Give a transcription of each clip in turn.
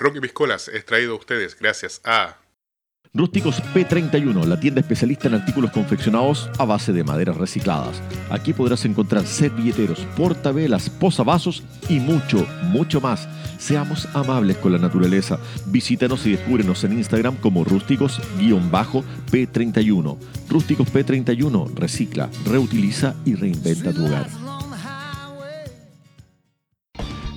Rocky Piscolas es traído a ustedes gracias a Rústicos P31, la tienda especialista en artículos confeccionados a base de maderas recicladas. Aquí podrás encontrar servilleteros, portavelas, posavasos y mucho, mucho más. Seamos amables con la naturaleza. Visítanos y descúbrenos en Instagram como rústicos-p31. Rústicos P31, recicla, reutiliza y reinventa tu hogar.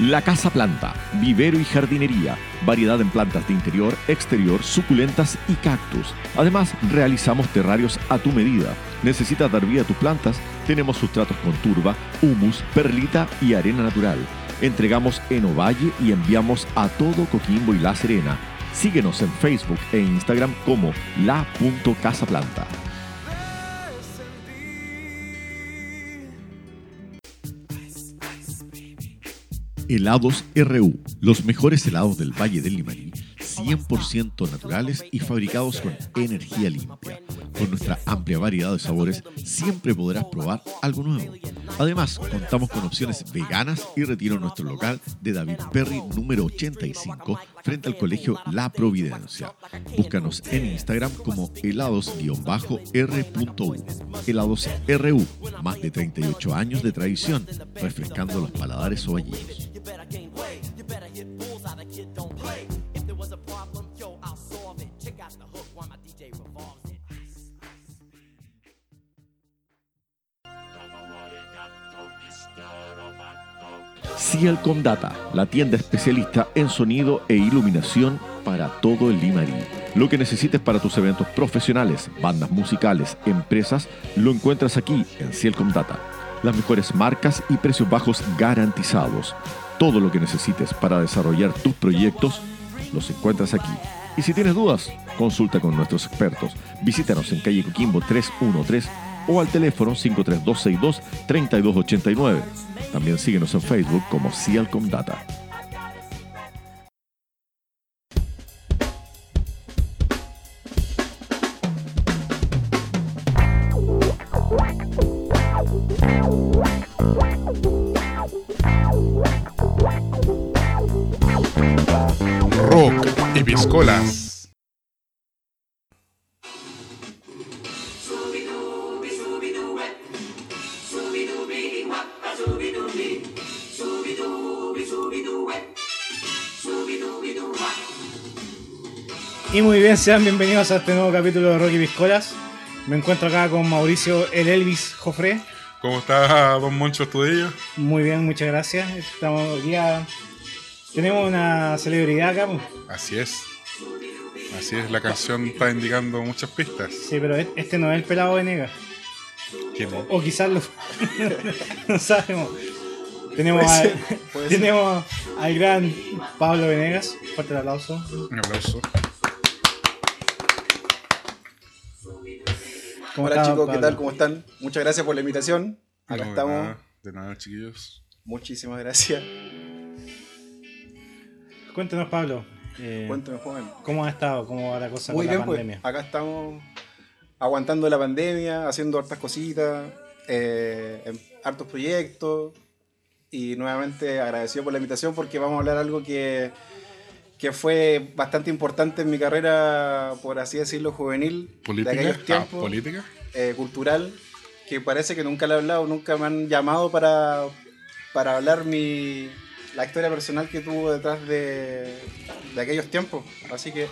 La Casa Planta, vivero y jardinería, variedad en plantas de interior, exterior, suculentas y cactus. Además, realizamos terrarios a tu medida. ¿Necesitas dar vida a tus plantas? Tenemos sustratos con turba, humus, perlita y arena natural. Entregamos en Ovalle y enviamos a todo Coquimbo y La Serena. Síguenos en Facebook e Instagram como la.casaplanta. Helados RU, los mejores helados del Valle del Limarí, 100% naturales y fabricados con energía limpia. Con nuestra amplia variedad de sabores, siempre podrás probar algo nuevo. Además, contamos con opciones veganas y retiro nuestro local de David Perry número 85 frente al colegio La Providencia. Búscanos en Instagram como helados-r.u. Helados RU, más de 38 años de tradición, refrescando los paladares ovallinos. Cielcom Data, la tienda especialista en sonido e iluminación para todo el Limarí. Lo que necesites para tus eventos profesionales, bandas musicales, empresas, lo encuentras aquí en Cielcom Data. Las mejores marcas y precios bajos garantizados. Todo lo que necesites para desarrollar tus proyectos, los encuentras aquí. Y si tienes dudas, consulta con nuestros expertos. Visítanos en calle Coquimbo 313 o al teléfono 53262-3289. También síguenos en Facebook como Cialcom Data. Rock y Piscolas. Y muy bien, sean bienvenidos a este nuevo capítulo de Rocky Piscolas. Me encuentro acá con Mauricio el Elvis Jofré. ¿Cómo está Don Moncho Estudillo? Muy bien, muchas gracias. Estamos ya. Tenemos una celebridad acá. pues. Así es. Así es, la canción está indicando muchas pistas. Sí, pero e- este no es el pelado Venegas. ¿Quién es? O quizás lo. no sabemos. Tenemos, al, tenemos al gran Pablo Venegas. Fuerte el aplauso. Un aplauso. ¿Cómo Hola está, chicos, ¿qué tal? ¿Cómo están? Muchas gracias por la invitación. Acá No, estamos. nada, de nada, chiquillos. Muchísimas gracias. Cuéntanos, Pablo. eh, Cuéntame, joven. ¿Cómo ha estado? ¿Cómo va la cosa Muy con bien, la pues. pandemia? Acá estamos aguantando la pandemia, haciendo hartas cositas, eh, en hartos proyectos. Y nuevamente agradecido por la invitación porque vamos a hablar algo que, que fue bastante importante en mi carrera, por así decirlo, juvenil. De ¿Política? aquellos Ah, tiempos. ¿Política? eh, cultural que parece que nunca le he hablado, nunca me han llamado para, para hablar mi, la historia personal que tuvo detrás de, de aquellos tiempos. Así que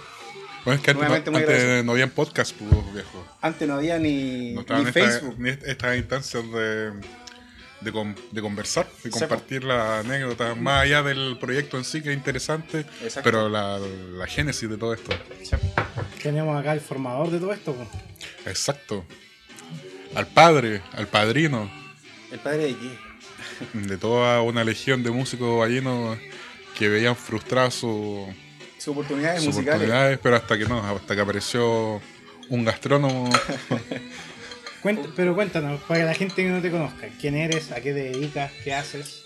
Bueno, es que antes, Nuevamente, no, antes habían podcast, pues, viejo. antes no había ni, No ni esta- Facebook. ni est- estas instancias de, de, con- de conversar, de compartir las anécdotas, más allá del proyecto en sí, que es interesante, Exacto. pero la, la génesis de todo esto. Tenemos acá el formador de todo esto. pues. Exacto. Al padre, al padrino ¿El padre de qué? de toda una legión de músicos ballenos que veían frustrados su- sus oportunidades sus musicales. oportunidades, pero hasta que no, hasta que apareció un gastrónomo. Cuenta- pero cuéntanos, para que la gente que no te conozca, ¿quién eres? ¿A qué te dedicas? ¿Qué haces?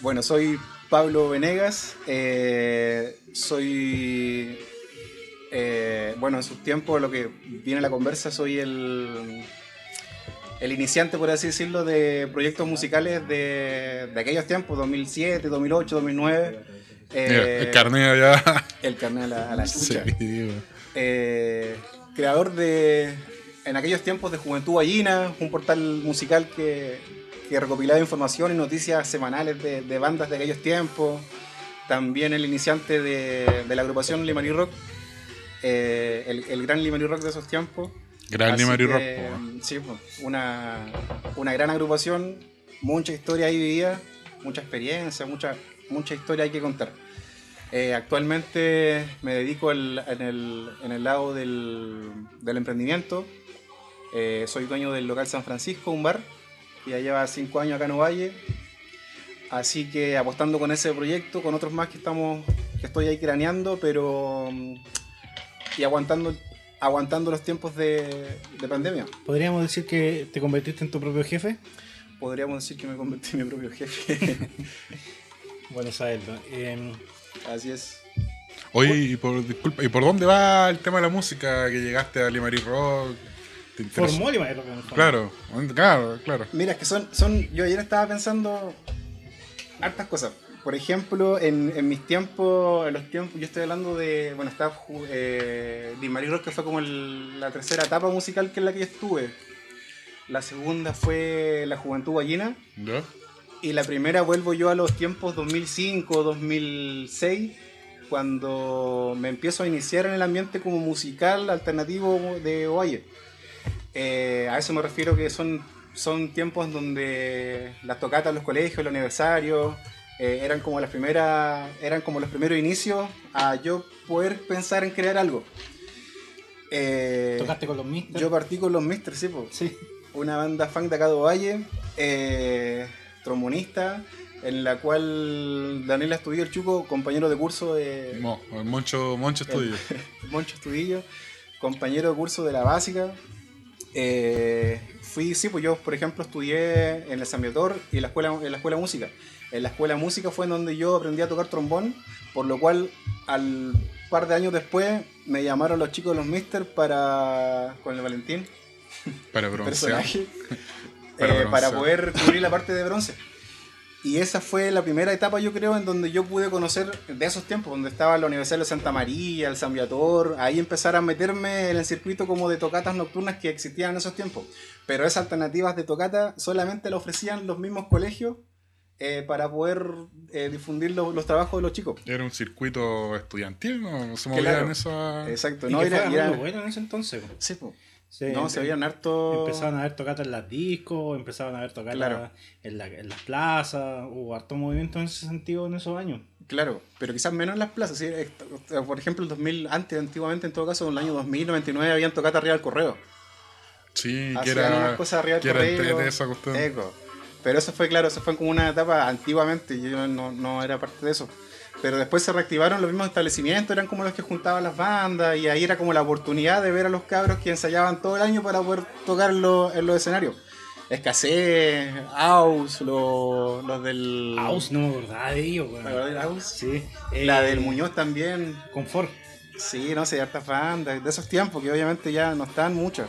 Bueno, soy Pablo Venegas. eh, soy. eh, bueno, en sus tiempos, lo que viene a la conversa, soy el. El iniciante, por así decirlo, de proyectos musicales de, de aquellos tiempos, 2007, 2008, 2009. Mira, eh, el carnet allá. el carnet a la, a la chucha. Eh, creador de, en aquellos tiempos de Juventud Ballina, un portal musical que, que recopilaba información y noticias semanales de, de bandas de aquellos tiempos. También el iniciante de, de la agrupación Limari Rock, eh, el, el gran Limari Rock de esos tiempos. Gran Así Limari Rock. Sí, una, una gran agrupación, mucha historia ahí vivida, mucha experiencia, mucha, mucha historia hay que contar. Eh, actualmente me dedico al- en, el, en el lado del, del emprendimiento. Eh, soy dueño del local San Francisco, un bar, que ya lleva cinco años acá en Ovalle. Así que apostando con ese proyecto, con otros más que estamos, que estoy ahí craneando, pero mm, y aguantando, aguantando los tiempos de, de pandemia. ¿Podríamos decir que te convertiste en tu propio jefe? Podríamos decir que me convertí en mi propio jefe. Bueno, saberlo. Eh, Así es. Oye, y por, disculpa, ¿y por dónde va el tema de la música que llegaste a Limari Rock? ¿Te interesa? formó Lima Rock en. Claro, claro, claro. Mira, es que son, son. Yo ayer estaba pensando hartas cosas. Por ejemplo, en, en mis tiempos, en los tiempos, yo estoy hablando de. Bueno, estaba eh, Di que fue como el- la tercera etapa musical que en la que yo estuve. La segunda fue La Juventud Ballina. ¿Ya? Y la primera vuelvo yo a los tiempos 2005, 2006, cuando me empiezo a iniciar en el ambiente como musical alternativo de Ovalle. Eh, a eso me refiero que son, son tiempos donde las tocatas en los colegios, los aniversarios, eh, eran como las primeras, eran como los primeros inicios a yo poder pensar en crear algo. Eh, ¿Tocaste con los Mister? yo partí con los Misters, sí, po Sí. una banda funk de acá de Valle, eh, trombonista, en la cual Daniel Astudillo, el Chuco, compañero de curso de Mo, Moncho, Moncho Estudio. Moncho Astudillo, compañero de curso de la básica. Eh, fui, sí, pues yo, por ejemplo, estudié en el San Viator y en la escuela, en la escuela de música. En la escuela de música fue en donde yo aprendí a tocar trombón, por lo cual al par de años después me llamaron los chicos de los Mister para con el Valentín Para broncear. personaje Para eh, para poder cubrir la parte de bronce. Y esa fue la primera etapa, yo creo, en donde yo pude conocer de esos tiempos, donde estaba la Universidad de Santa María, el San Viator, ahí empezar a meterme en el circuito como de tocatas nocturnas que existían en esos tiempos. Pero esas alternativas de tocata solamente la ofrecían los mismos colegios eh, para poder eh, difundir los, los trabajos de los chicos. Era un circuito estudiantil, ¿no? Se Claro. movían eso. Exacto, Y no que era, era- bueno en ese entonces. Sí, po. Sí, no, se veían harto. Empezaban a haber tocatas en las discos, empezaban a haber tocatas Claro. en, la- en las plazas, hubo harto movimiento en ese sentido en esos años. Claro, pero quizás menos en las plazas. ¿sí? Por ejemplo, el 2000, antes, antiguamente, en todo caso, en el año 2000, 99, habían tocata arriba del correo. Sí, que Hacían era. unas cosas arriba del que era correo. entrete esa cuestión. Eco. Pero eso fue, claro, eso fue como una etapa antiguamente, yo no, no era parte de eso. Pero después se reactivaron los mismos establecimientos, eran como los que juntaban las bandas, y ahí era como la oportunidad de ver a los cabros que ensayaban todo el año para poder tocar en los, en los escenarios. Escasez, Aus, los, los del. House, no me acordaba de ellos, weón. ¿Te acordás del Aus? Sí. La Eh, del Muñoz también. Confort. Sí, no sé, hartas bandas de esos tiempos que obviamente ya no están muchas.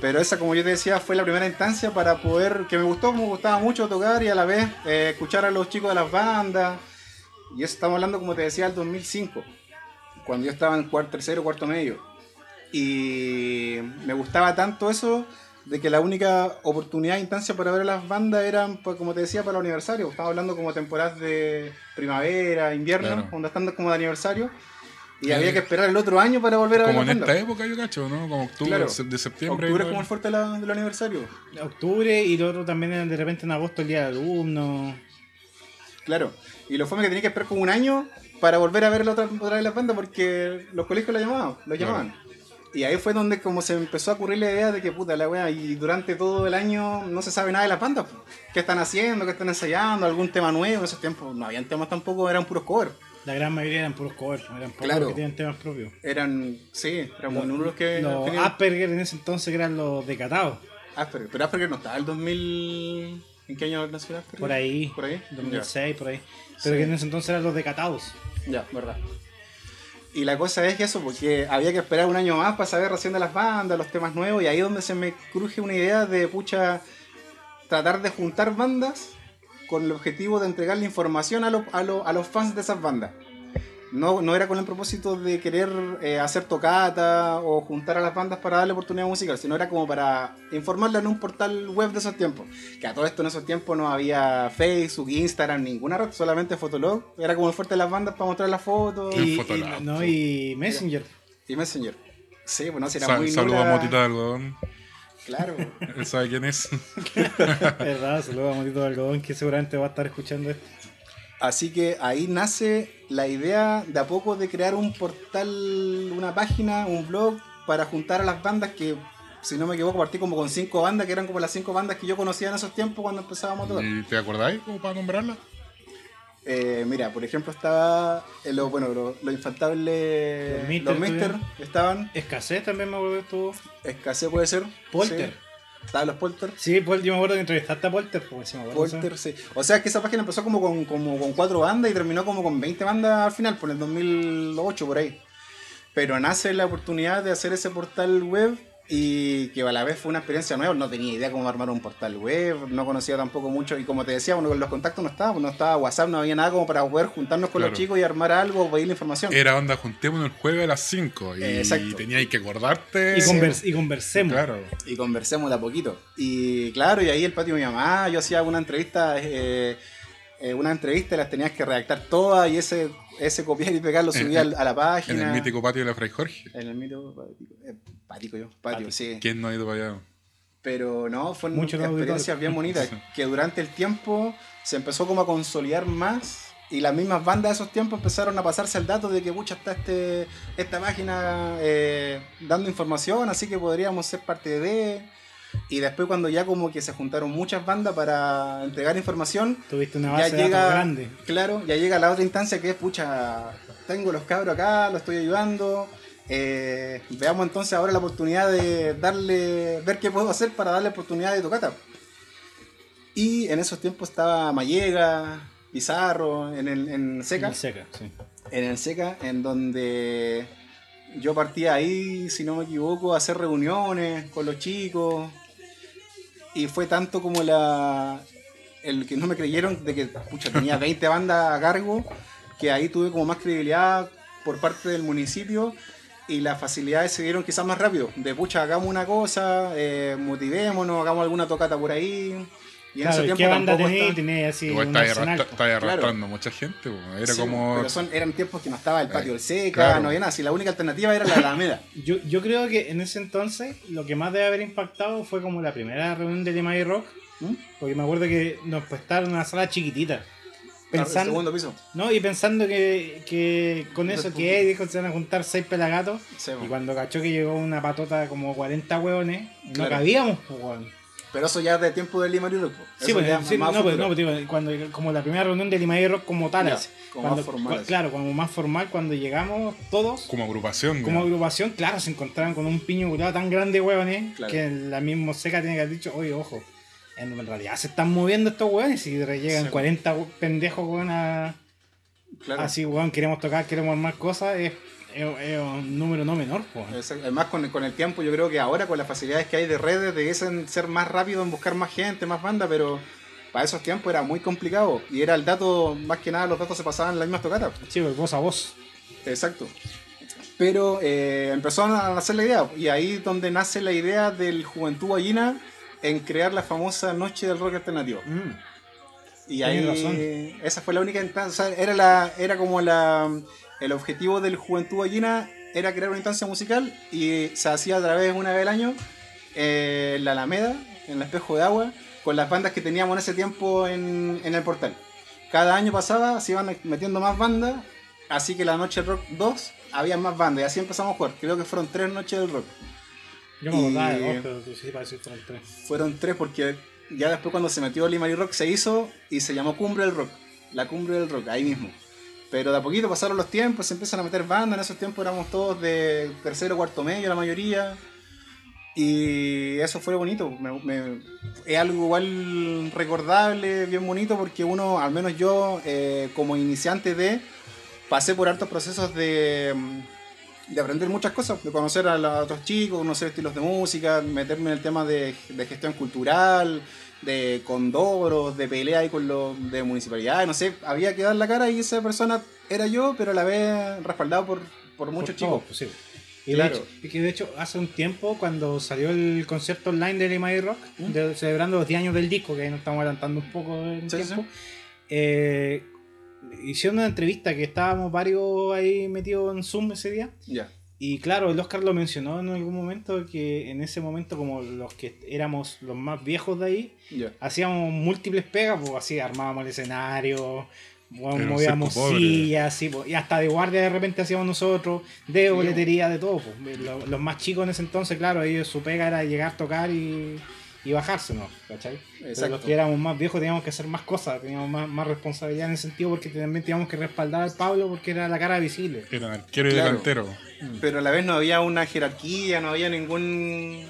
Pero esa, como yo te decía, fue la primera instancia para poder, que me gustó, me gustaba mucho tocar y a la vez eh, escuchar a los chicos de las bandas. Y eso estamos hablando, como te decía, del 2005, cuando yo estaba en cuarto, tercero, cuarto medio. Y me gustaba tanto eso de que la única oportunidad instancia para ver a las bandas eran, pues, como te decía, para el aniversario. Estaba hablando como temporadas de primavera, invierno, Claro. cuando están como de aniversario. Y Sí. había que esperar el otro año para volver a ver Como en esta época, yo cacho, ¿no? Como octubre, Claro. de septiembre. Octubre es como el fuerte de la- del aniversario. Octubre y lo otro también era de repente en agosto el día del alumno. Claro. Y lo fue que tenía que esperar como un año para volver a ver la otra, otra vez las bandas porque los colegios la llamaban, lo llamaban. Y ahí fue donde como se empezó a ocurrir la idea de que puta la wea, y durante todo el año no se sabe nada de las bandas. ¿Qué están haciendo? ¿Qué están ensayando? ¿Algún tema nuevo? En esos tiempos no habían temas tampoco, eran puros covers. La gran mayoría eran puros covers, eran pocos Claro. los que tienen temas propios. Eran, sí, eran Los- muy nulos que Los tenían Asperger en ese entonces eran los decatados. Asperger. Pero Asperger no estaba el 2000... ¿En qué año nació Asperger? Por ahí. ¿Por ahí? 2006, por ahí. Pero Sí. que en ese entonces eran los decatados. Ya, verdad. Y la cosa es que eso, porque había que esperar un año más para saber recién de las bandas, los temas nuevos, y ahí es donde se me cruje una idea de, pucha, tratar de juntar bandas con el objetivo de entregarle información a, los- a, los- a los fans de esas bandas. No, no era con el propósito de querer eh, hacer tocata o juntar a las bandas para darle oportunidad musical, sino era como para informarla en un portal web de esos tiempos. Que a todo esto en esos tiempos no había Facebook, Instagram, ninguna red, solamente Fotolog. Era como el fuerte de las bandas para mostrar las fotos Y, y- no, y Messenger. y Messenger. Sí, bueno, si era Sal- muy saludo nula- a Motita de Algodón. Claro. Él sabe quién es. Verdad, saludos a Motito de Algodón que seguramente va a estar escuchando esto. Así que ahí nace la idea de a poco de crear un portal, una página, un blog para juntar a las bandas que, si no me equivoco, partí como con cinco bandas, que eran como las cinco bandas que yo conocía en esos tiempos cuando empezábamos a tocar. ¿Y te acordáis como para nombrarla? Eh, mira, por ejemplo, estaba eh, lo, bueno, lo, lo infaltable. Los Mister Los estaban. Escasez también me acuerdo que estuvo. Escasez puede ser. Polter. Sí. Estaban los Polter. Sí, pues yo me acuerdo que entrevistaste a Polter. Pues, sí, me acuerdo. Polter, sí. O sea que esa página empezó como con, como con cuatro bandas y terminó como con 20 bandas al final, por el 2008, por ahí. Pero nace la oportunidad de hacer ese portal web y que a la vez fue una experiencia nueva. No tenía idea cómo armar un portal web, no conocía tampoco mucho. Y como te decía, bueno, los contactos no estaban, no estaba WhatsApp, no había nada como para poder juntarnos con Claro. los chicos y armar algo o pedir la información. Era onda, juntémonos el jueves a las 5 y Exacto. teníais que acordarte. Y, convers- y conversemos. Claro. y conversemos de a poquito. Y claro, y ahí el patio de mi mamá, yo hacía una entrevista, eh, eh, una entrevista y las tenías que redactar todas y ese, ese copiar y pegar lo subía en- a la página. En el mítico patio de la Fray Jorge. En el mítico pático, eh, pático yo, patio, Patio. sí. ¿Quién no ha ido para allá? Pero no, fueron Mucho experiencias bien bonitas, Sí. que durante el tiempo se empezó como a consolidar más y las mismas bandas de esos tiempos empezaron a pasarse el dato de que mucha está este, esta página eh, dando información, así que podríamos ser parte de... Y después cuando ya como que se juntaron muchas bandas para entregar información, Tuviste una ya base de llega, datos grande. claro, ya llega la otra instancia que es, pucha, tengo los cabros acá, los estoy ayudando. Eh, veamos entonces ahora la oportunidad de darle, ver qué puedo hacer para darle oportunidad de tocata. Y en esos tiempos estaba Mallega, Pizarro, en, el, en Seca, Y seca, sí. en el Seca, en donde yo partía ahí, si no me equivoco, a hacer reuniones con los chicos. Y fue tanto como la el que no me creyeron de que pucha, tenía 20 bandas a cargo, que ahí tuve como más credibilidad por parte del municipio y las facilidades se dieron quizás más rápido. De pucha, hagamos una cosa, eh, motivémonos, hagamos alguna tocata por ahí. Y en ese ¿y tiempo ¿qué banda estaba- Tenéis así Igual un estáis arsenal. arrastra- estáis Claro. arrastrando mucha gente. Era Sí, como. Pero son, eran tiempos que no estaba el patio Eh, del Seca, claro. no había nada. Si la única alternativa era la Alameda. Yo, yo creo que en ese entonces lo que más debe haber impactado fue como la primera reunión de Lima y Rock. ¿Mm? Porque me acuerdo que nos prestaron una sala chiquitita. El Pensando, segundo piso. no, y pensando que, que con eso que dijo se van a juntar seis pelagatos. Sí, Y cuando cachó que llegó una patota como 40 hueones, no Claro. cabíamos, po, weón. Pero eso ya es de tiempo de Lima y Rock. Sí, pues, ya sí, más no, pues, no, pues, digo, cuando, como la primera reunión de Lima y Rock como tal, Ya, como Cuando- más formal, cu-. Claro, como más formal, cuando llegamos todos, Como agrupación. como ya. agrupación, claro, se encontraban con un piño curado tan grande, hueones, Claro. que la misma seca tiene que haber dicho, oye, ojo, en realidad se están moviendo estos hueones y llegan Sí. 40 hu- pendejos, hueón, a- Claro. así, hueón, queremos tocar, queremos armar cosas, es, es- es un número no menor. Exacto. Además, con, con el tiempo, yo creo que ahora, con las facilidades que hay de redes, debiesen ser más rápido en buscar más gente, más banda, pero para esos tiempos era muy complicado. Y era el dato, más que nada, los datos se pasaban en las mismas tocatas. Sí, pues, voz a voz. Exacto. Pero eh, empezó a hacer la idea, y ahí es donde nace la idea del Juventud Ballina en crear la famosa Noche del Rock Alternativo. Y ahí razón. esa fue la única instancia, o sea, era la era como la el objetivo del Juventud Ballina era crear una instancia musical y se hacía a través una vez al año eh, en la Alameda, en el espejo de agua, con las bandas que teníamos en ese tiempo en, en el portal. Cada año pasaba, se iban metiendo más bandas, así que la Noche del Rock 2 había más bandas y así empezamos a jugar. Creo que fueron tres noches del rock. Yo me acordaba de vos, pero sí parece que fueron tres. Fueron tres porque ya después cuando se metió Lima y Rock se hizo y se llamó Cumbre del Rock. La Cumbre del Rock, ahí mismo. Pero de a poquito pasaron los tiempos, se empiezan a meter bandas. En esos tiempos éramos todos de tercero o cuarto medio, la mayoría. Y eso fue bonito. me- me- es algo igual recordable, bien bonito, porque uno, al menos yo, eh, como iniciante de, pasé por hartos procesos de, de aprender muchas cosas, de conocer a los otros chicos, conocer estilos de música, meterme en el tema de, de gestión cultural, de condoros, de pelea ahí con los de municipalidad, no sé, había que dar la cara y esa persona era yo, pero a la vez respaldado por, por muchos Por chicos. todos, pues, sí. Y Claro. de, hecho, y que de hecho, hace un tiempo, cuando salió el concierto online de Lima y Rock, ¿Mm? de- celebrando los 10 años del disco, que ahí nos estamos adelantando un poco en Sí, tiempo, sí. eh, hicieron una entrevista que estábamos varios ahí metidos en Zoom ese día. Ya, Y claro, el Oscar lo mencionó en algún momento que en ese momento, como los que éramos los más viejos de ahí, hacíamos múltiples pegas, pues así armábamos el escenario, bueno, movíamos sillas, sí, pues, y hasta de guardia de repente hacíamos nosotros, de boletería, de todo. Pues. Los, los más chicos en ese entonces, claro, ellos su pega era llegar, tocar y, y bajarse, ¿no? ¿Cachai? Pero Exacto. los que éramos más viejos teníamos que hacer más cosas, teníamos más, más responsabilidad en ese sentido porque también teníamos que respaldar al Pablo porque era la cara visible. Era arquero y Claro. delantero. pero a la vez no había una jerarquía, no había ningún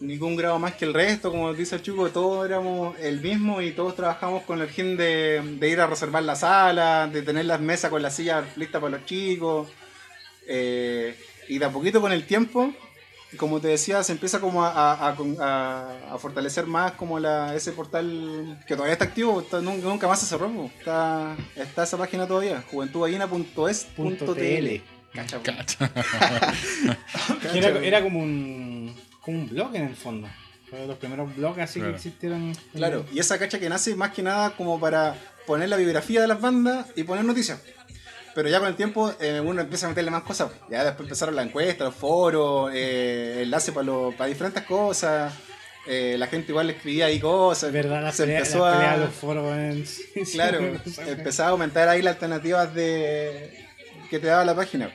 ningún grado más que el resto, como dice el Chuco, todos éramos el mismo y todos trabajamos con el fin de, de ir a reservar la sala, de tener las mesas con las sillas listas para los chicos. eh, y de a poquito con el tiempo, como te decía, se empieza como a, a- a- a- a fortalecer más como la, ese portal que todavía está activo, está- nunca, nunca más se cerró, está, está esa página todavía, juventudballena.es.tl. Cacha, Era, era como un como un blog en el fondo. Fue de los primeros blogs así Claro. que existieron. Claro, y esa cacha que nace más que nada como para poner la biografía de las bandas y poner noticias. Pero ya con el tiempo eh, uno empieza a meterle más cosas. Ya después empezaron la encuesta, los foros, eh, enlace para para diferentes cosas. Eh, la gente igual le escribía ahí cosas. Verdad, la se pelea, empezó la pelea a. los foros. Claro, empezaba a aumentar ahí las alternativas de que te daba la página.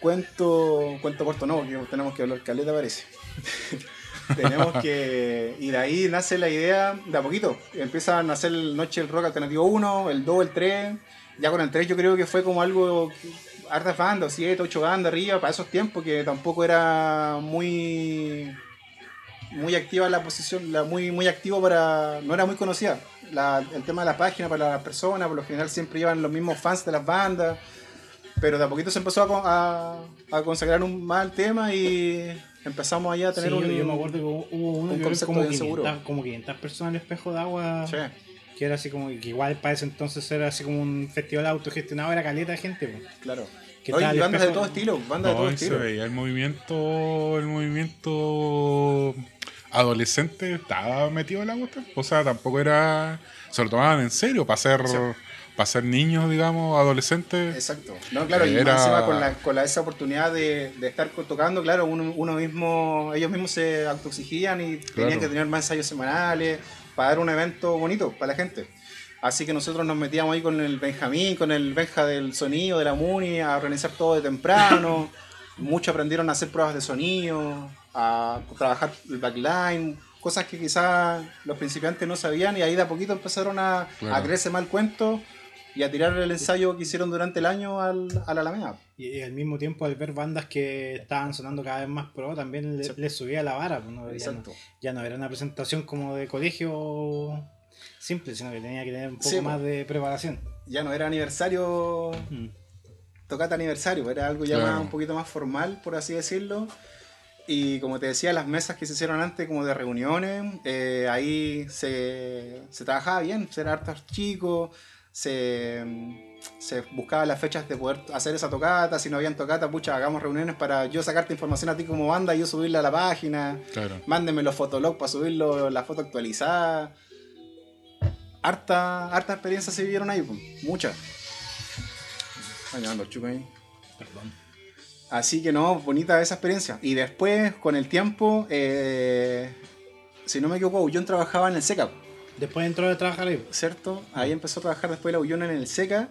Cuento, cuento corto no, porque tenemos que hablar caleta parece. tenemos que. Y de ahí nace la idea de a poquito. Empieza a nacer el Noche del Rock Alternativo 1, el 2, el 3. Ya con el 3 yo creo que fue como algo. Hartas bandas, 7, 8 bandas arriba, para esos tiempos que tampoco era muy. Muy activa la posición, la muy, muy activo para. No era muy conocida. La- el tema de la página para las personas, por lo general siempre llevan los mismos fans de las bandas. Pero de a poquito se empezó a, a, a consagrar un mal tema y empezamos ahí a tener Sí, un. yo, me acuerdo que hubo uno un que como bien 500, seguro. como 500 personas en el espejo de agua. Sí, Que era así como. Que igual para ese entonces era así como un festival autogestionado, era caleta de gente. pues. claro. ¿Qué No, y tal el bandas de todo estilo, bandas de No, todo y se estilo. veía el movimiento, el movimiento adolescente estaba metido en la cuestión. O sea, tampoco era. Se lo tomaban en serio para ser, Sí. para ser niños, digamos, adolescentes. Exacto. No, claro, y Era- encima con, la, con la- esa oportunidad de, de estar tocando, claro, uno, uno mismo, ellos mismos se autoexigían y tenían que tener más ensayos semanales para dar un evento bonito para la gente. Así que nosotros nos metíamos ahí con el Benjamín, con el Benja del sonido, de la Muni, a organizar todo de temprano. Muchos aprendieron a hacer pruebas de sonido, a trabajar el backline, cosas que quizás los principiantes no sabían y ahí de a poquito empezaron a, Claro. a creerse mal cuento y a tirar el ensayo que hicieron durante el año al, a la Alameda. Y al mismo tiempo, al ver bandas que estaban sonando cada vez más pro, también le- Sí. les subía la vara. pues, no, ya, no, Exacto. ya no era una presentación como de colegio simple, sino que tenía que tener un poco Sí, más po. de preparación. Ya no era aniversario, Mm. tocata aniversario, era algo ya Claro. más, un poquito más formal, por así decirlo. Y como te decía, las mesas que se hicieron antes, como de reuniones, eh, ahí se, se trabajaba bien, se era hartos chicos, se, se buscaba las fechas de poder hacer esa tocata, si no habían tocata, pucha, hagamos reuniones para yo sacarte información a ti como banda y yo subirla a la página. Claro. Mándenme los fotologs para subirlo, la foto actualizada. Harta, harta experiencias se vivieron ahí, pues, muchas. Ahí. Así que no, bonita esa experiencia. Y después, con el tiempo, eh, si no me equivoco, Ullón trabajaba en el SECA, Después entró a trabajar ahí. ¿cierto? Ahí empezó a trabajar después la Ullón en el SECA.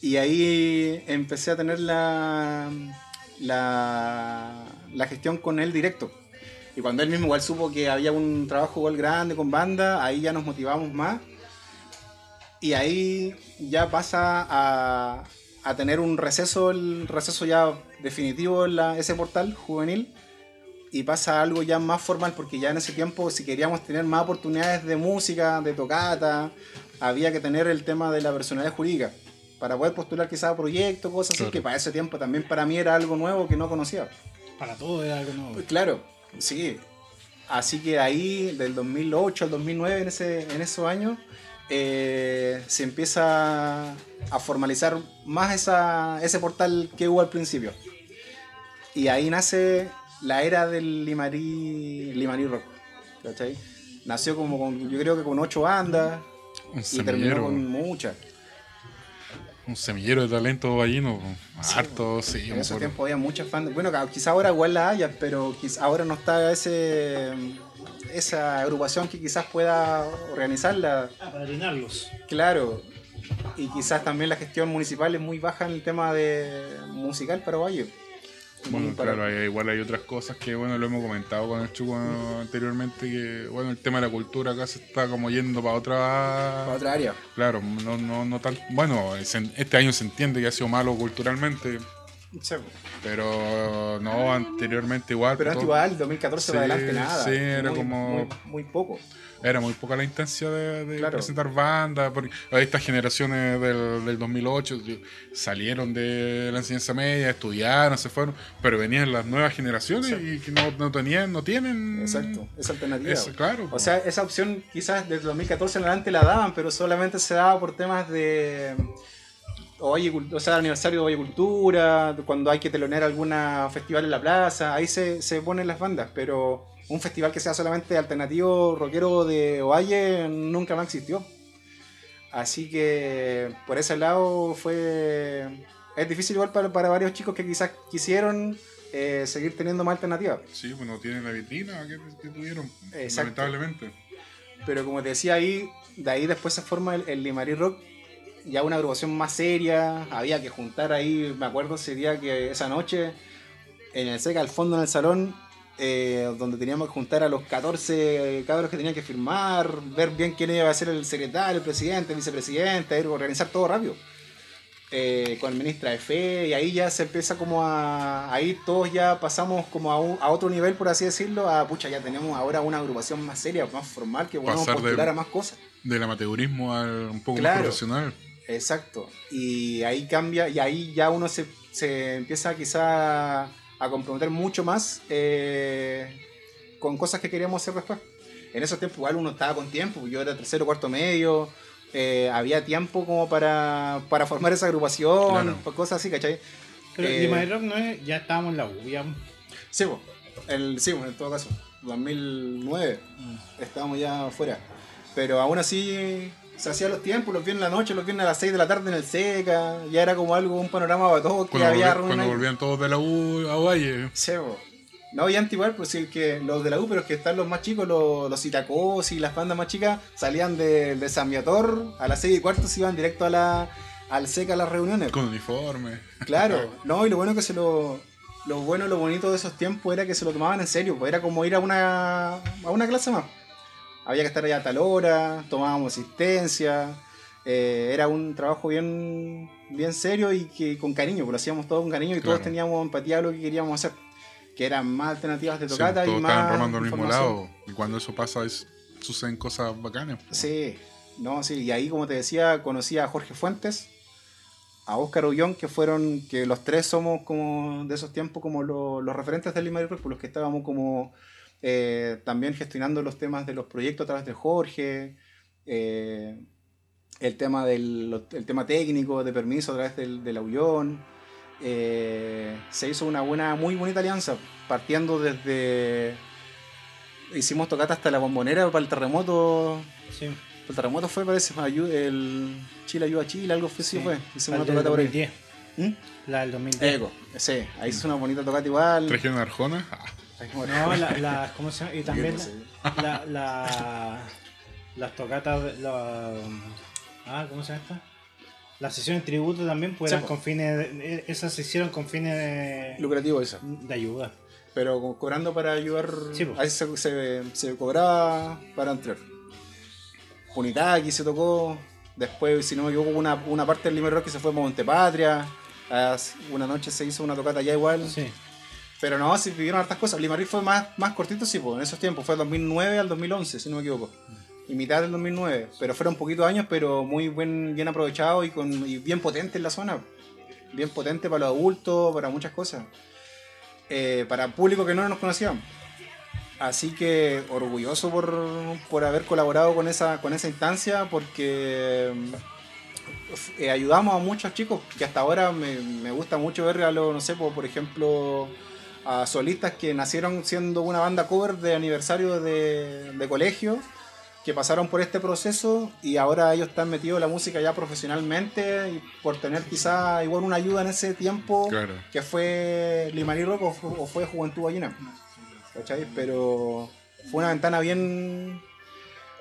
Y ahí empecé a tener la, la, la gestión con él directo. Y cuando él mismo igual supo que había un trabajo igual grande con banda, ahí ya nos motivamos más. Y ahí ya pasa a, a tener un receso, el receso ya definitivo en la- ese portal juvenil. Y pasa a algo ya más formal, porque ya en ese tiempo, si queríamos tener más oportunidades de música, de tocata, había que tener el tema de la personalidad jurídica. Para poder postular quizás a proyectos, cosas así, que para ese tiempo también para mí era algo nuevo que no conocía. Para todo era algo nuevo. Claro, sí. Así que ahí, del 2008 al 2009, en, ese, en esos años, eh, se empieza a formalizar más esa, ese portal que hubo al principio. Y ahí nace la era del Limarí, Limarí Rock. ¿Cachai? Nació como con, yo creo que con ocho bandas y terminó con muchas. Un semillero de talento gallino. Harto, sí. En ese tiempo había muchas bandas. Bueno, quizá ahora igual la haya, pero quizá ahora no está ese esa agrupación que quizás pueda organizarla. Ah, para llenarlos. Claro. Y quizás también la gestión municipal es muy baja en el tema de musical para Valle. Bueno, para- claro, hay- igual hay otras cosas que, bueno, lo hemos comentado con el Chuco anteriormente, que, bueno, el tema de la cultura acá se está como yendo para otra... para otra área. Claro, no, no, no tan... Bueno, este año se entiende que ha sido malo culturalmente, Sí. pero no, anteriormente igual. Pero todo- igual, 2014 para Sí, adelante nada. sí, era Muy- como- Muy, muy poco. Era muy poca la instancia de, de Claro. presentar bandas, porque estas generaciones del, del 2008 tío, salieron de la enseñanza media, estudiaron, se fueron, pero venían las nuevas generaciones y que no, no tenían, no tienen... Exacto, esa alternativa. Eso, claro. O sea, esa opción quizás desde 2014 en adelante la daban, pero solamente se daba por temas de. Oye, o sea, aniversario de Oye Cultura, cuando hay que telonear alguna festival en la plaza, ahí se, se ponen las bandas, pero un festival que sea solamente alternativo rockero de Ovalle nunca más existió. Así que por ese lado fue. Es difícil igual para, para varios chicos que quizás quisieron eh, seguir teniendo más alternativas. Sí, pues no tienen la vitrina que, que tuvieron, Exacto. lamentablemente. Pero como te decía ahí, de ahí después se forma el, el Limarí Rock, ya una agrupación más seria, había que juntar ahí, me acuerdo ese día que esa noche, en el SECA, al fondo en el salón, eh, donde teníamos que juntar a los 14 cabros que tenían que firmar, ver bien quién iba a ser el secretario, el presidente, el vicepresidente, ir, organizar todo rápido. Eh, con ministra de fe y ahí ya se empieza como a ahí todos ya pasamos como a, un- a otro nivel por así decirlo a pucha ya tenemos ahora una agrupación más seria más formal que podemos de- postular a más cosas Del amateurismo al un poco Claro. más profesional. Exacto. Y ahí cambia, y ahí ya uno se, se empieza quizá a comprometer mucho más eh, con cosas que queríamos hacer después. En esos tiempos igual uno estaba con tiempo, yo era tercero, cuarto medio, eh, había tiempo como para, para formar esa agrupación, Claro. cosas así, ¿cachai? Pero Eh, Lima de Rock no es, ya estábamos en la U, ya. Sí, el, sí, en todo caso, 2009 estábamos ya afuera. Pero aún así se hacían los tiempos, los viernes en la noche, los viernes a las 6 de la tarde en el SECA, ya era como algo, un panorama para todos que Cuando, había reunión cuando volvían todos de la U a Valle. Sí, po. No, y antes igual, pues que los de la U, pero es que están los más chicos, los, los Itacos y las bandas más chicas, salían de, de San Viator a las 6 y cuarto, se iban directo a la, al SECA a las reuniones. Con uniforme. Claro, no, y lo bueno que se lo. Lo bueno, lo bonito de esos tiempos era que se lo tomaban en serio, pues era como ir a una, a una clase más. Había que estar allá a tal hora, tomábamos asistencia, eh, era un trabajo bien, bien serio y que con cariño, pues lo hacíamos todo con cariño y todos teníamos empatía a lo que queríamos hacer, que eran más alternativas de Sí, tocata todos y más. estaban remando al mismo lado. Y cuando eso pasa, es- suceden cosas bacanas. po. Sí, no, sí, y ahí como te decía, conocí a Jorge Fuentes, a Óscar Ullón, que fueron, que los tres somos como de esos tiempos como lo- los referentes del Lima Rock, por los que estábamos como eh, también gestionando los temas de los proyectos a través de Jorge, eh, el tema del el tema técnico de permiso a través del, del Aullón. eh, se hizo una buena, muy bonita alianza, partiendo desde hicimos tocata hasta la bombonera para el terremoto Sí. el terremoto fue, parece, el Chile ayuda a Chile, algo fue, sí, Sí. fue. Hicimos una tocata por ahí. 2010. ¿Mm? La del 2010. Eco, sí, ahí hizo una bonita tocata igual. ¿Trajeron Arjona? Ah. No, la, la, ¿cómo se llama? Y también la, la- las tocatas, la, ah, ¿cómo se llama esta? Las sesiones tributo también pues eran con fines, de- esas se hicieron con fines de, Lucrativo eso. de ayuda. Pero co- cobrando para ayudar. Sí, ahí se, se, se cobraba para entrar. Punitaki se tocó. Después, si no me equivoco, una, una parte del Lima Rock que se fue a Montepatria. Una noche se hizo una tocata allá igual. Sí. Pero no, sí vivieron hartas cosas. Limarí fue más, más cortito, sí, pues, en esos tiempos. Fue 2009 al 2011, si no me equivoco. Y mitad del 2009. Pero fueron poquitos años, pero muy buen, bien aprovechado y, con, bien potente en la zona. Bien potente para los adultos, para muchas cosas. Eh, para público que no nos conocía. Así que orgulloso por, por haber colaborado con esa, con esa instancia, porque eh, ayudamos a muchos chicos que hasta ahora me, me gusta mucho ver a los, no sé, por, por ejemplo, a solistas que nacieron siendo una banda cover de aniversario de, de colegio, que pasaron por este proceso y ahora ellos están metidos en la música ya profesionalmente y por tener quizá igual una ayuda en ese tiempo Claro. que fue Limarí Rock o, o fue Juventud Ballena. ¿Cachai? Pero fue una ventana bien,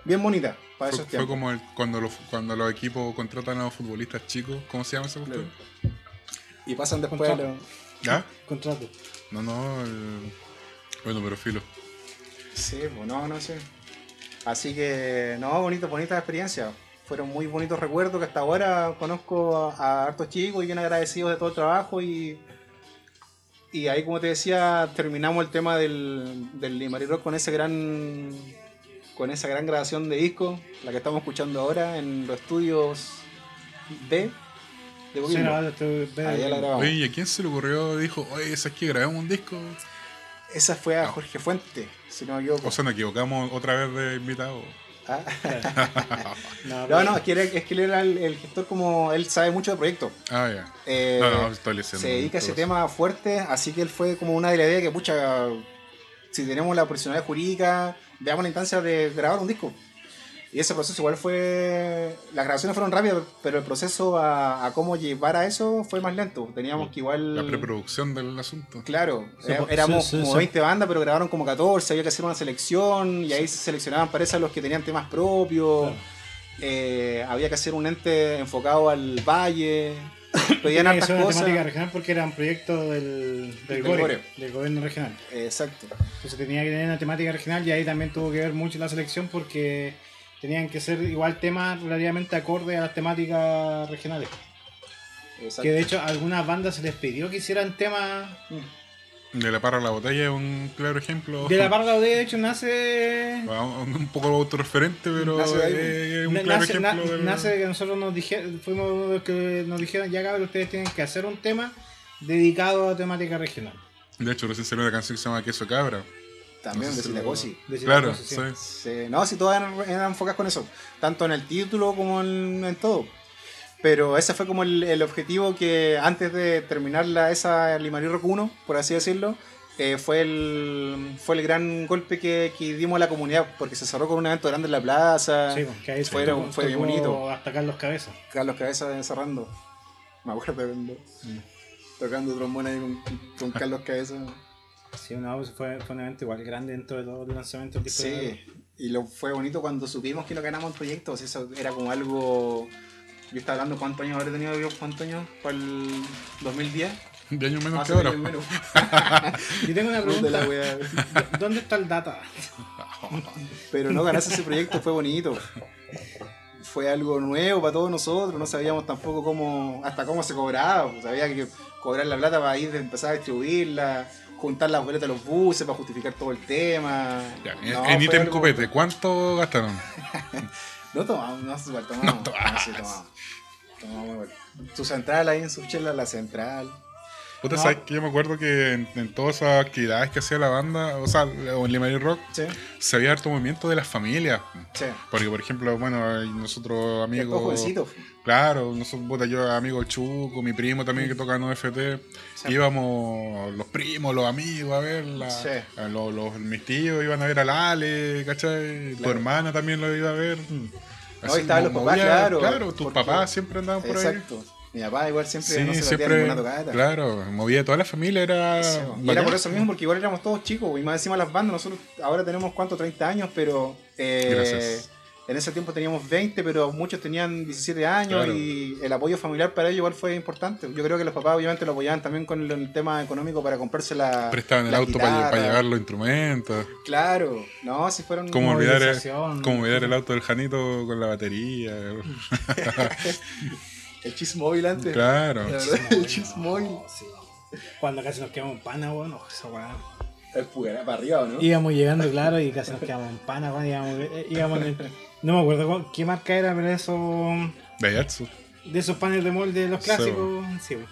bien bonita para Fue, esos fue tiempos. como el- cuando, los, cuando los equipos contratan a los futbolistas chicos. ¿Cómo se llama esa cuestión? Y pasan después Contrato. lo- ¿Ya? Contrato. No, no. el- Bueno, pero filo. Sí, pues no, no sé. Así que, no, bonito, bonita experiencia. Fueron muy bonitos recuerdos que hasta ahora conozco a, a hartos chicos y bien agradecidos de todo el trabajo y, y ahí como te decía, terminamos el tema del, del Limari Rock con ese gran con esa gran grabación de disco, la que estamos escuchando ahora en los estudios B de Sí, Coquimbo. no, estoy- Ahí ya la grabamos. Oye, ¿y a quién se le ocurrió? Dijo, oye, ¿sabes que grabamos un disco? Esa fue a Jorge Fuente, si no me equivoco. O sea, nos equivocamos otra vez de invitado. Ah. No, No, no, es que, era- es que él era el, el gestor como él sabe mucho de proyectos. Ah, ya. Eh, No, no, estoy leyendo. se dedica a ese tema fuerte, así que él fue como una de las ideas que, pucha, si tenemos la personalidad jurídica, veamos la instancia de grabar un disco. Y ese proceso igual fue... Las grabaciones fueron rápidas, pero el proceso a, a cómo llevar a eso fue más lento. Teníamos que igual... La preproducción del asunto. Claro, Sí, po- éramos sí, sí, como sí. 20 bandas, pero grabaron como 14, había que hacer una selección y ahí se seleccionaban, parece, a los que tenían temas propios. Claro. Eh, había que hacer un ente enfocado al valle. Pedían hartas cosas. temática regional porque era un proyecto del, del, Del GORE, GORE. del gobierno regional. Exacto. Entonces tenía que tener una temática regional y ahí también tuvo que ver mucho la selección porque tenían que ser igual temas relativamente acordes a las temáticas regionales. exacto. Que de hecho a algunas bandas se les pidió que hicieran temas... De la parra a la botella es un claro ejemplo. De la parla de hecho nace... Un poco autorreferente, pero Nace de ahí. es un Na- claro nace, ejemplo. na- del- nace de que nosotros nos dijeron, fuimos los que nos dijeron, ya cabrón, ustedes tienen que hacer un tema dedicado a temática regional. De hecho, recién salió una canción que se llama Queso Cabra. También No sé de Claro, sí. No, si todas eran, eran enfocadas con eso. Tanto en el título como en, en todo. Pero ese fue como el, el objetivo que antes de terminar la, esa Limarí Rock 1, por así decirlo, eh, fue, el, fue el gran golpe que, que dimos a la comunidad, porque se cerró con un evento grande en la plaza. Sí, pues, que ahí Fue- tocó- fue bien bonito. Hasta Carlos Cabeza. Carlos Cabeza cerrando. Me acuerdo Mm. tocando trombón ahí con, con Carlos Cabeza. Sí, no, pues fue, fue un evento igual grande dentro de todo el lanzamiento del de Sí, y lo fue bonito cuando supimos que lo ganamos el proyecto. o sea, eso era como algo. Yo estaba hablando cuántos años habré tenido yo, cuántos años, para el 2010. De años menos Más que ahora. menos. Yo tengo una pregunta. wea. ¿Dó- ¿Dónde está el data? Pero no ganarse ese proyecto fue bonito. Fue algo nuevo para todos nosotros, no sabíamos tampoco cómo, hasta cómo se cobraba. pues, había que cobrar la plata para ir a empezar a distribuirla, juntar las boletas de los buses para justificar todo el tema. Ya, No, en ítem copete, ¿cuánto gastaron? No tomamos, no tomamos. No No, tomabas. sí, tomamos. Tomamos, bueno. Su central ahí en su chela, la central. Puta, No. ¿sabes que Yo me acuerdo que en, en todas esas actividades que hacía la banda, o sea, o en Limarí Rock, Sí, se había harto movimiento de las familias. sí. Porque, por ejemplo, bueno, nosotros amigos. jovencito. Claro, nosotros, puta, yo, amigo Chuco, mi primo también que toca en OFT, íbamos los primos, los amigos a verla, Sí. a los, los- mis tíos iban a ver al Ale, ¿cachai? Tu hermana también lo iba a ver. No, y estaban los papás, movía- claro, Claro, tus papás siempre andaban por ahí. Exacto. Mi papá igual siempre Sí, no se siempre, ninguna tocada. claro, movía toda la familia, era... Sí, y era por eso mismo, porque igual éramos todos chicos, y más encima las bandas, nosotros ahora tenemos cuánto, 30 años, pero eh, en ese tiempo teníamos 20, pero muchos tenían 17 años Claro. y el apoyo familiar para ellos igual fue importante. Yo creo que los papás obviamente lo apoyaban también con el, el tema económico para comprarse la Prestaban el la auto para, guitarra. llevar los instrumentos. Claro, no, si fueron ¿Cómo olvidar, cómo olvidar el auto del Janito con la batería? el chis móvil antes. Claro. La verdad, el chis móvil. Sí. Cuando casi nos quedamos en pana, weón. oh, esa weá. El pugara para arriba, ¿o ¿no? Íbamos llegando, claro, y casi nos quedamos en pana, weón. Íbamos, eh, íbamos en el- No me acuerdo cuál- qué marca era, pero eso. Daihatsu. De esos paneles de molde de los clásicos. Sí, weón.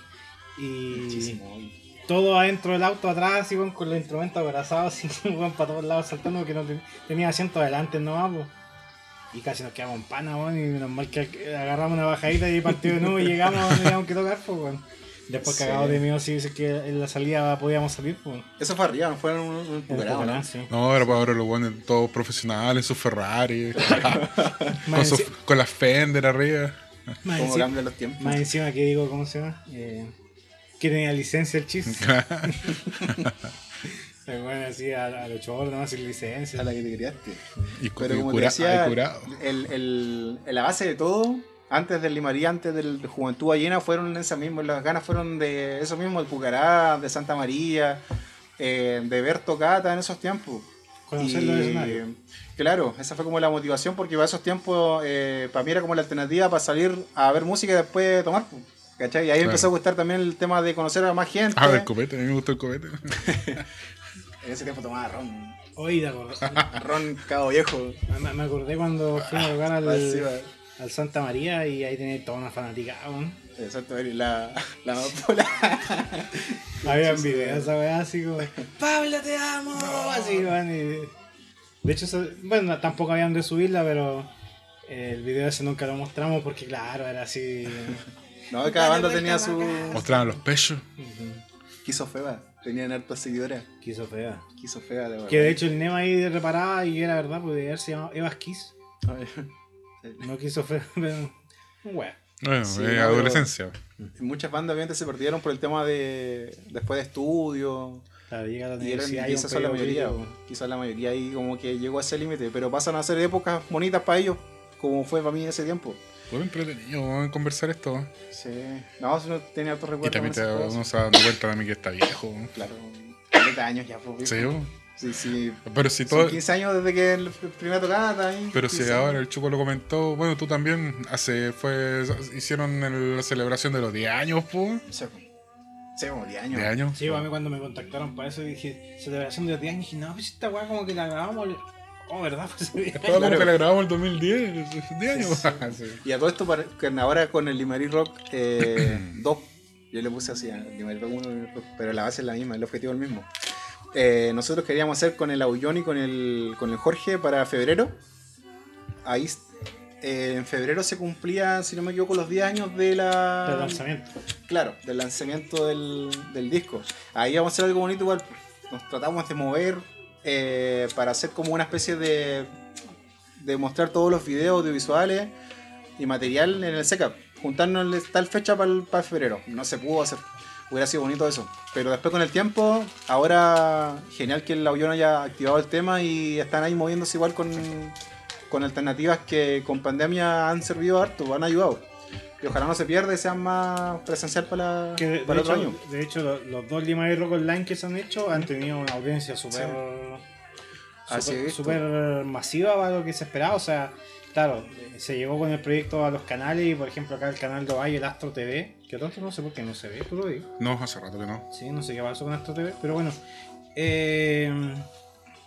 Y móvil. todo adentro del auto atrás, weón, con los instrumentos abrazados, así, weón, para todos lados saltando, porque no ten- tenía asiento adelante nomás, weón. Y casi nos quedamos en pana, weón, y menos mal que agarramos una bajadita y partido de nuevo y llegamos donde teníamos que tocar, pues, weón. Después Sí. cagados de miedo si dice que en la salida podíamos salir, pues. Eso fue arriba, no un, un ¿o ¿no? Sí. No, ahora, pues, ahora lo ponen todos profesionales, sus Ferrari, con, con las Fender arriba. más Cómo enci- cambian los tiempos. más encima que digo, ¿cómo se llama? Eh, que tenía licencia el chis. Se bueno así a, a los choros nomás sin licencia. A la que te criaste. y, Pero y como cura- te decía, el, el- la base de todo, antes del Limarí, antes del de Juventud Ballena, fueron esas mismas, las ganas fueron de eso mismo, el Pucará, de Santa María, eh, de ver tocata en esos tiempos. Conocer los escenarios. Claro, esa fue como la motivación, porque para esos tiempos, eh, para mí era como la alternativa para salir a ver música y después tomar. ¿Cachai? Y ahí Claro. empezó a gustar también el tema de conocer a más gente. Ah, del copete, a mí me gustó el copete. En ese tiempo tomaba ron. Hoy de acordar- Ron cabo viejo. me, me acordé cuando fuimos a tocar al, al Santa María y ahí tenía toda una fanática. weón. Exacto, la, la amapola. Había Sí, sí, videos, esa weá así como, Pablo te amo, así, weón, y- De hecho, eso- bueno, tampoco habían de subirla, pero el video ese nunca lo mostramos porque, claro, era así. No, cada banda tenía su. Mostraban los pechos. Quiso fea. Tenían hartas seguidoras. Quiso fea. Quiso fea, de verdad. Que de hecho el Nema ahí reparaba y era verdad, porque haberse llamado Evas Kiss. No quiso fea, pero. Bueno, Sí, eh, adolescencia. Muchas bandas obviamente se perdieron por el tema de. después de estudio. Claro, llega la universidad y quizás son la mayoría. Quizás la mayoría ahí como que llegó a ese límite. Pero pasan a ser épocas bonitas para ellos. Como fue para mí en ese tiempo. Fue entretenido conversar esto. Sí. No, si uno tenía otros Y recuerdos. también con te, uno se va dando cuenta también que está viejo. Claro. 40 años ya, pues. Sí. Sí, sí. pero si Son todo. 15 años desde que el primera tocada ahí. Pero si 15 ahora años. el Chuco lo comentó, bueno, tú también hace fue hicieron el- la celebración de los 10 años, pues. Sí, sí, como 10 años. 10 años. Sí, a mí cuando me contactaron para eso dije, celebración de los 10 años, dije, no, pues esta weá como que la grabamos. Oh, ¿verdad? Pues Claro. como que la grabamos el 2010, 10 años. Sí. Y a todo esto, para- que ahora con el Limerick Rock 2, yo le puse así, Limerick Rock 1, pero la base es la misma, el objetivo es el mismo. Eh, nosotros queríamos hacer con el Aullón y con el, con el Jorge para febrero. Ahí, eh, en febrero se cumplía, si no me equivoco, los 10 años de la... Del lanzamiento. Claro, del lanzamiento del, del disco. Ahí vamos a hacer algo bonito igual. Nos tratamos de mover eh, para hacer como una especie de, de mostrar todos los videos audiovisuales y material en el SECAP. Juntarnos tal fecha para el, febrero. No se pudo hacer. Hubiera sido bonito eso. Pero después con el tiempo, ahora genial que el avión haya activado el tema y están ahí moviéndose igual con, con alternativas que con pandemia han servido harto, han ayudado. Y ojalá no se pierda y sean más presencial para, Que de, para de otro hecho, año. de hecho, lo- los, dos Lima y Rock Online que se han hecho han tenido una audiencia súper Así súper- masiva para lo que se esperaba. O sea, claro, se llegó con el proyecto a los canales y por ejemplo acá el canal de Valle, el Astro TV, que tanto no sé por qué no se ve, tú lo digo. No, hace rato que no. Sí, no sé qué pasó con Astro TV, pero bueno. eh,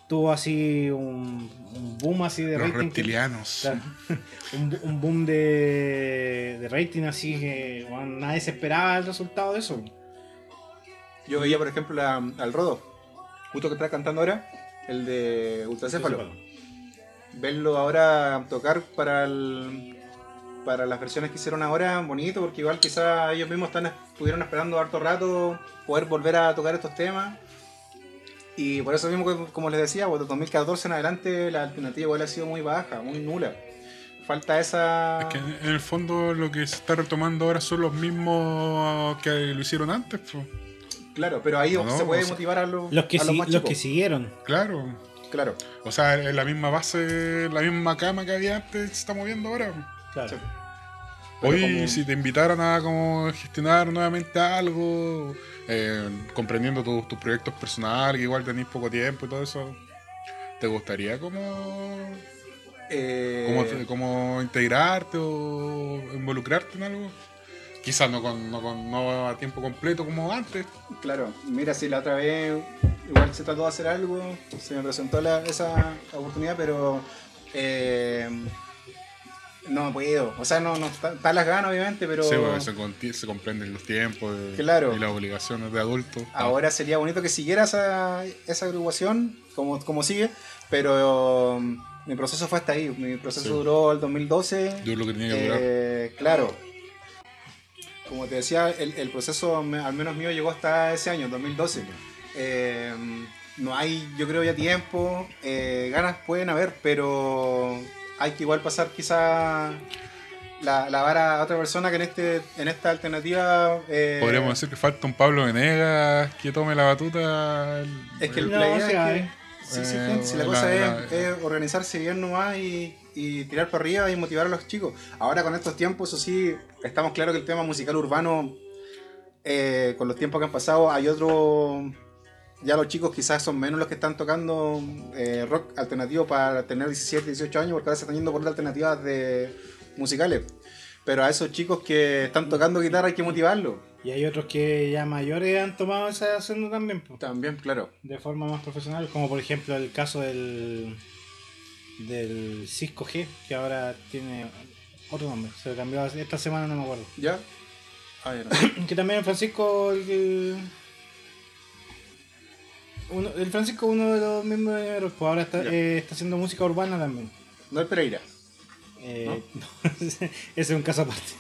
tuvo así un, un boom así de Los rating. que- reptilianos. Claro. un, un boom de, de rating así que bueno, nadie se esperaba el resultado de eso. Yo veía, por ejemplo, la- al Rodo, justo que está cantando ahora, el de Ultracéfalo. Verlo ahora tocar para el- para las versiones que hicieron ahora, bonito, porque igual quizás ellos mismos están, estuvieron esperando harto rato poder volver a tocar estos temas. Y por eso mismo, que, como les decía, pues, de 2014 en adelante la alternativa igual ha sido muy baja, muy nula. Falta esa... Es que en el fondo lo que se está retomando ahora son los mismos que lo hicieron antes. pues. Claro, pero ahí No, se puede o sea, motivar a los, Los que, a los sí- más los chicos. que siguieron. Claro. Claro. O sea, es la misma base, la misma cama que había antes, se está moviendo ahora. Claro. Sí. Hoy, como- si te invitaran a como gestionar nuevamente algo, eh, comprendiendo tus proyectos personales, que igual tenéis poco tiempo y todo eso, ¿te gustaría como, Eh, como, como integrarte o involucrarte en algo? Quizás no, con, no, con, no a tiempo completo como antes. Claro, mira, si la otra vez igual se trató de hacer algo, se me presentó la- esa oportunidad, pero eh, no puedo. O sea, no, no está, está las ganas, obviamente, pero Sí, porque se, comprenden los tiempos Claro. y las obligaciones de adultos. ahora sería bonito que siguiera esa, esa agrupación como, como sigue, pero um, mi proceso fue hasta ahí. Mi proceso Sí. duró el 2012. Yo lo que tenía que durar. Eh, claro. Como te decía, el, el proceso, al menos mío, llegó hasta ese año, 2012. Eh, no hay, yo creo, ya tiempo. eh, ganas pueden haber, pero hay que igual pasar quizá la, la vara a otra persona que en este en esta alternativa... eh, Podríamos decir que falta un Pablo Venegas que tome la batuta. el- Es que el- No, la idea sí es que- hay. sí, sí, Eh, gente, si la la- cosa la- es, es organizarse bien nomás y, y tirar para arriba y motivar a los chicos. Ahora con estos tiempos, eso sí, estamos claros que el tema musical urbano, eh, con los tiempos que han pasado, hay otro... Ya los chicos quizás son menos los que están tocando eh, rock alternativo para tener 17, 18 años, porque ahora se están yendo por otras alternativas de musicales. Pero a esos chicos que están tocando guitarra hay que motivarlos. Y hay otros que ya mayores han tomado esa senda también, po, También, claro. de forma más profesional, como por ejemplo el caso del del Cisco G, que ahora tiene otro nombre, se lo cambió esta semana, no me acuerdo. ¿Ya? Ah, ya no. Que también Francisco, el, el, uno, el Francisco uno de los miembros de pues ahora está, eh, está haciendo música urbana también. No es Pereira. Eh, ese es un caso aparte.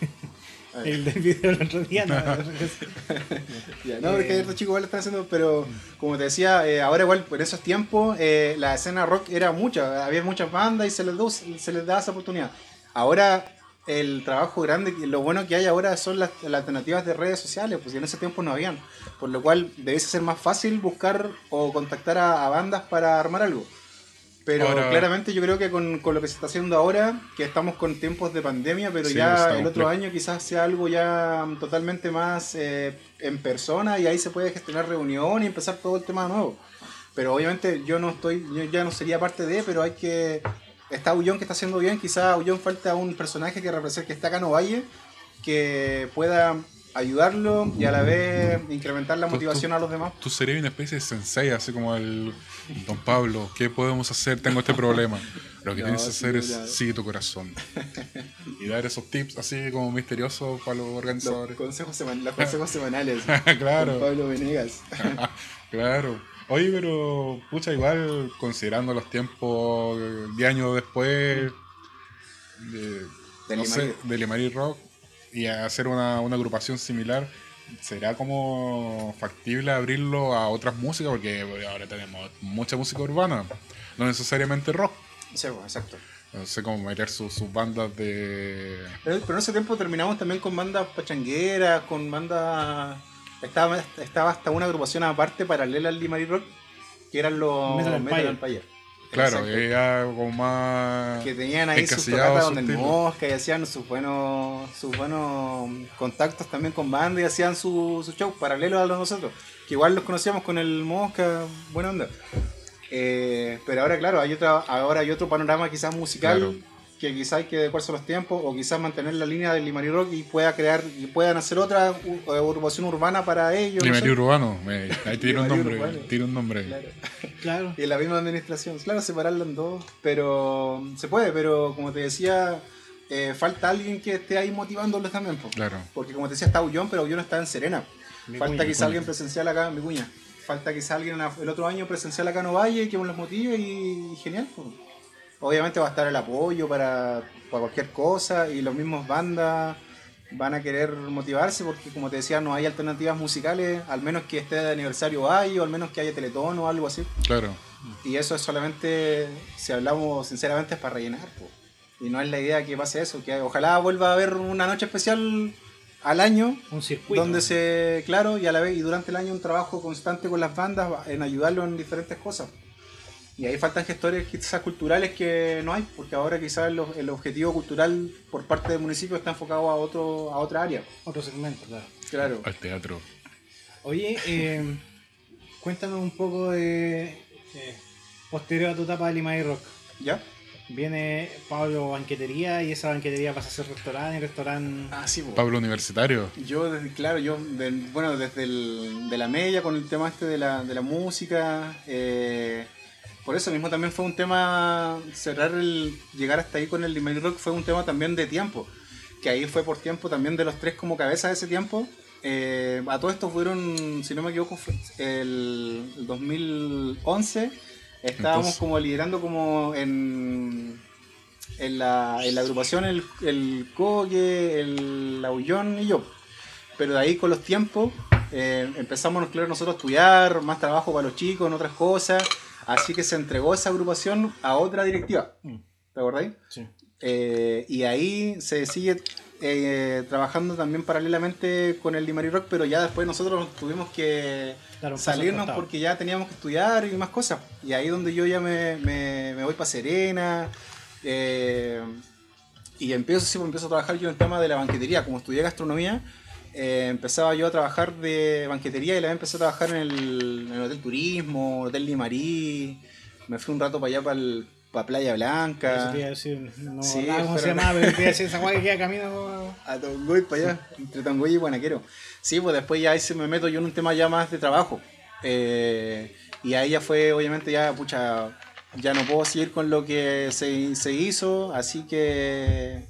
Ah. El del video del otro día, no, no, porque otros chicos igual lo están haciendo, pero como te decía, eh, ahora igual por esos tiempos la escena rock era mucha, había muchas bandas y se les, se les daba esa oportunidad. Ahora el trabajo grande, lo bueno que hay ahora son las, las alternativas de redes sociales, pues en ese tiempo no habían, por lo cual debiese ser más fácil buscar o contactar a, a bandas para armar algo. Pero Ahora- claramente yo creo que con, con lo que se está haciendo ahora, que estamos con tiempos de pandemia, pero Sí, ya el otro año quizás sea algo ya totalmente más eh, en persona y ahí se puede gestionar reunión y empezar todo el tema de nuevo. Pero obviamente yo no estoy, yo ya no sería parte de, pero hay que... Está Aullón que está haciendo bien, quizás a Aullón falta un personaje que represente, que está acá en Ovalle, que pueda ayudarlo y a la vez incrementar la motivación tú- a los demás. Tú serías una especie de sensei, así como el Don Pablo. ¿Qué podemos hacer? Tengo este problema. Lo que No, tienes que sí, hacer ya. es sigue tu corazón. Y dar esos tips así como misteriosos para los Los organizadores. consejos, seman- los consejos semanales. Claro. Pablo Venegas. Claro. Oye, pero, pucha, igual, considerando los tiempos 10 años después de, De no sé, de Rock y hacer una, una agrupación similar, ¿será como factible abrirlo a otras músicas? Porque ahora tenemos mucha música urbana, no necesariamente rock. Sí, pues, exacto. No sé cómo meter sus, sus bandas de... Pero, pero en ese tiempo terminamos también con bandas pachangueras, con bandas... Estaba, estaba hasta una agrupación aparte paralela al Limari Rock, que eran los Metal Empire. Empire. Claro, Exacto. era como más... que tenían ahí sus tocatas donde el mosca y hacían sus buenos sus buenos contactos también con bandas y hacían su, su show paralelo a los nosotros que igual los conocíamos con el mosca buena onda Eh, pero ahora claro hay otra ahora hay otro panorama quizás musical Claro. Que quizás hay que adecuarse a los tiempos o quizás mantener la línea del Limari Rock y pueda crear y puedan hacer otra u- agrupación urbana para ellos no Limarí sé. Urbano, me- ahí tira un nombre, Urbano. tira un nombre. Claro. claro. Y en la misma administración. Claro, separarlo en dos. Pero se puede, pero como te decía, eh, falta alguien que esté ahí motivándolos también. po. Claro. Porque como te decía, está Aullón, pero Aullón está en Serena. Mi falta cuña, quizá cuña. alguien presencial acá en mi cuña. Falta quizá alguien el otro año presencial acá en Ovalle que los motive y, y genial. po. Obviamente va a estar el apoyo para, para cualquier cosa y los mismos bandas van a querer motivarse porque como te decía no hay alternativas musicales, al menos que esté de aniversario hay o al menos que haya teletón o algo así. Claro. Y eso es solamente, si hablamos sinceramente, es para rellenar. po. Y no es la idea que pase eso, que ojalá vuelva a haber una noche especial al año, Un circuito. donde se, claro, y a la vez, y durante el año un trabajo constante con las bandas en ayudarlos en diferentes cosas. Y ahí faltan gestores quizás culturales que no hay, porque ahora quizás el, el objetivo cultural por parte del municipio está enfocado a otro a otra área. Otro segmento, claro. Claro. Al teatro. Oye, eh, cuéntanos un poco de. eh, posterior a tu etapa de Lima y Rock. ¿Ya? Viene Pablo Banquetería y esa banquetería pasa a ser restaurante, restaurante. Ah, sí. Pablo Universitario. Yo, desde- claro, yo, bueno, desde el, de la media con el tema este de la, de la música, eh, por eso mismo también fue un tema, cerrar el, llegar hasta ahí con el Limerick Rock fue un tema también de tiempo, que ahí fue por tiempo también de los tres como cabeza de ese tiempo. Eh, a todo esto fueron, si no me equivoco, fue el, el 2011, estábamos Entonces- como liderando como en, en, la, en la agrupación el, el Coque, el Aullón y yo. Pero de ahí con los tiempos eh, empezamos claro, nosotros a estudiar, más trabajo para los chicos, en otras cosas. Así que se entregó esa agrupación a otra directiva. Mm. ¿Te acordáis? Sí. Eh, y ahí se sigue eh, trabajando también paralelamente con el Limari Rock, pero ya después nosotros tuvimos que al salirnos porque ya teníamos que estudiar y más cosas. Y ahí donde yo ya me, me, me voy para Serena. eh, y empiezo, sí, pues empiezo a trabajar yo en el tema de la banquetería. Como estudié gastronomía, eh, empezaba yo a trabajar de banquetería y la empecé a trabajar en el, en el Hotel Turismo, Hotel Limarí. Me fui un rato para allá, para, el- para Playa Eso Blanca. te iba a decir, no Sí, acordaba cómo se llamaba, pero te iba a decir esa guay que queda camino. A Tongoy para allá, entre Tongoy y Guanaquero. Sí, pues después ya ahí se me meto yo en un tema ya más de trabajo. Eh, y ahí ya fue, obviamente, ya, pucha, ya no puedo seguir con lo que se, se hizo, así que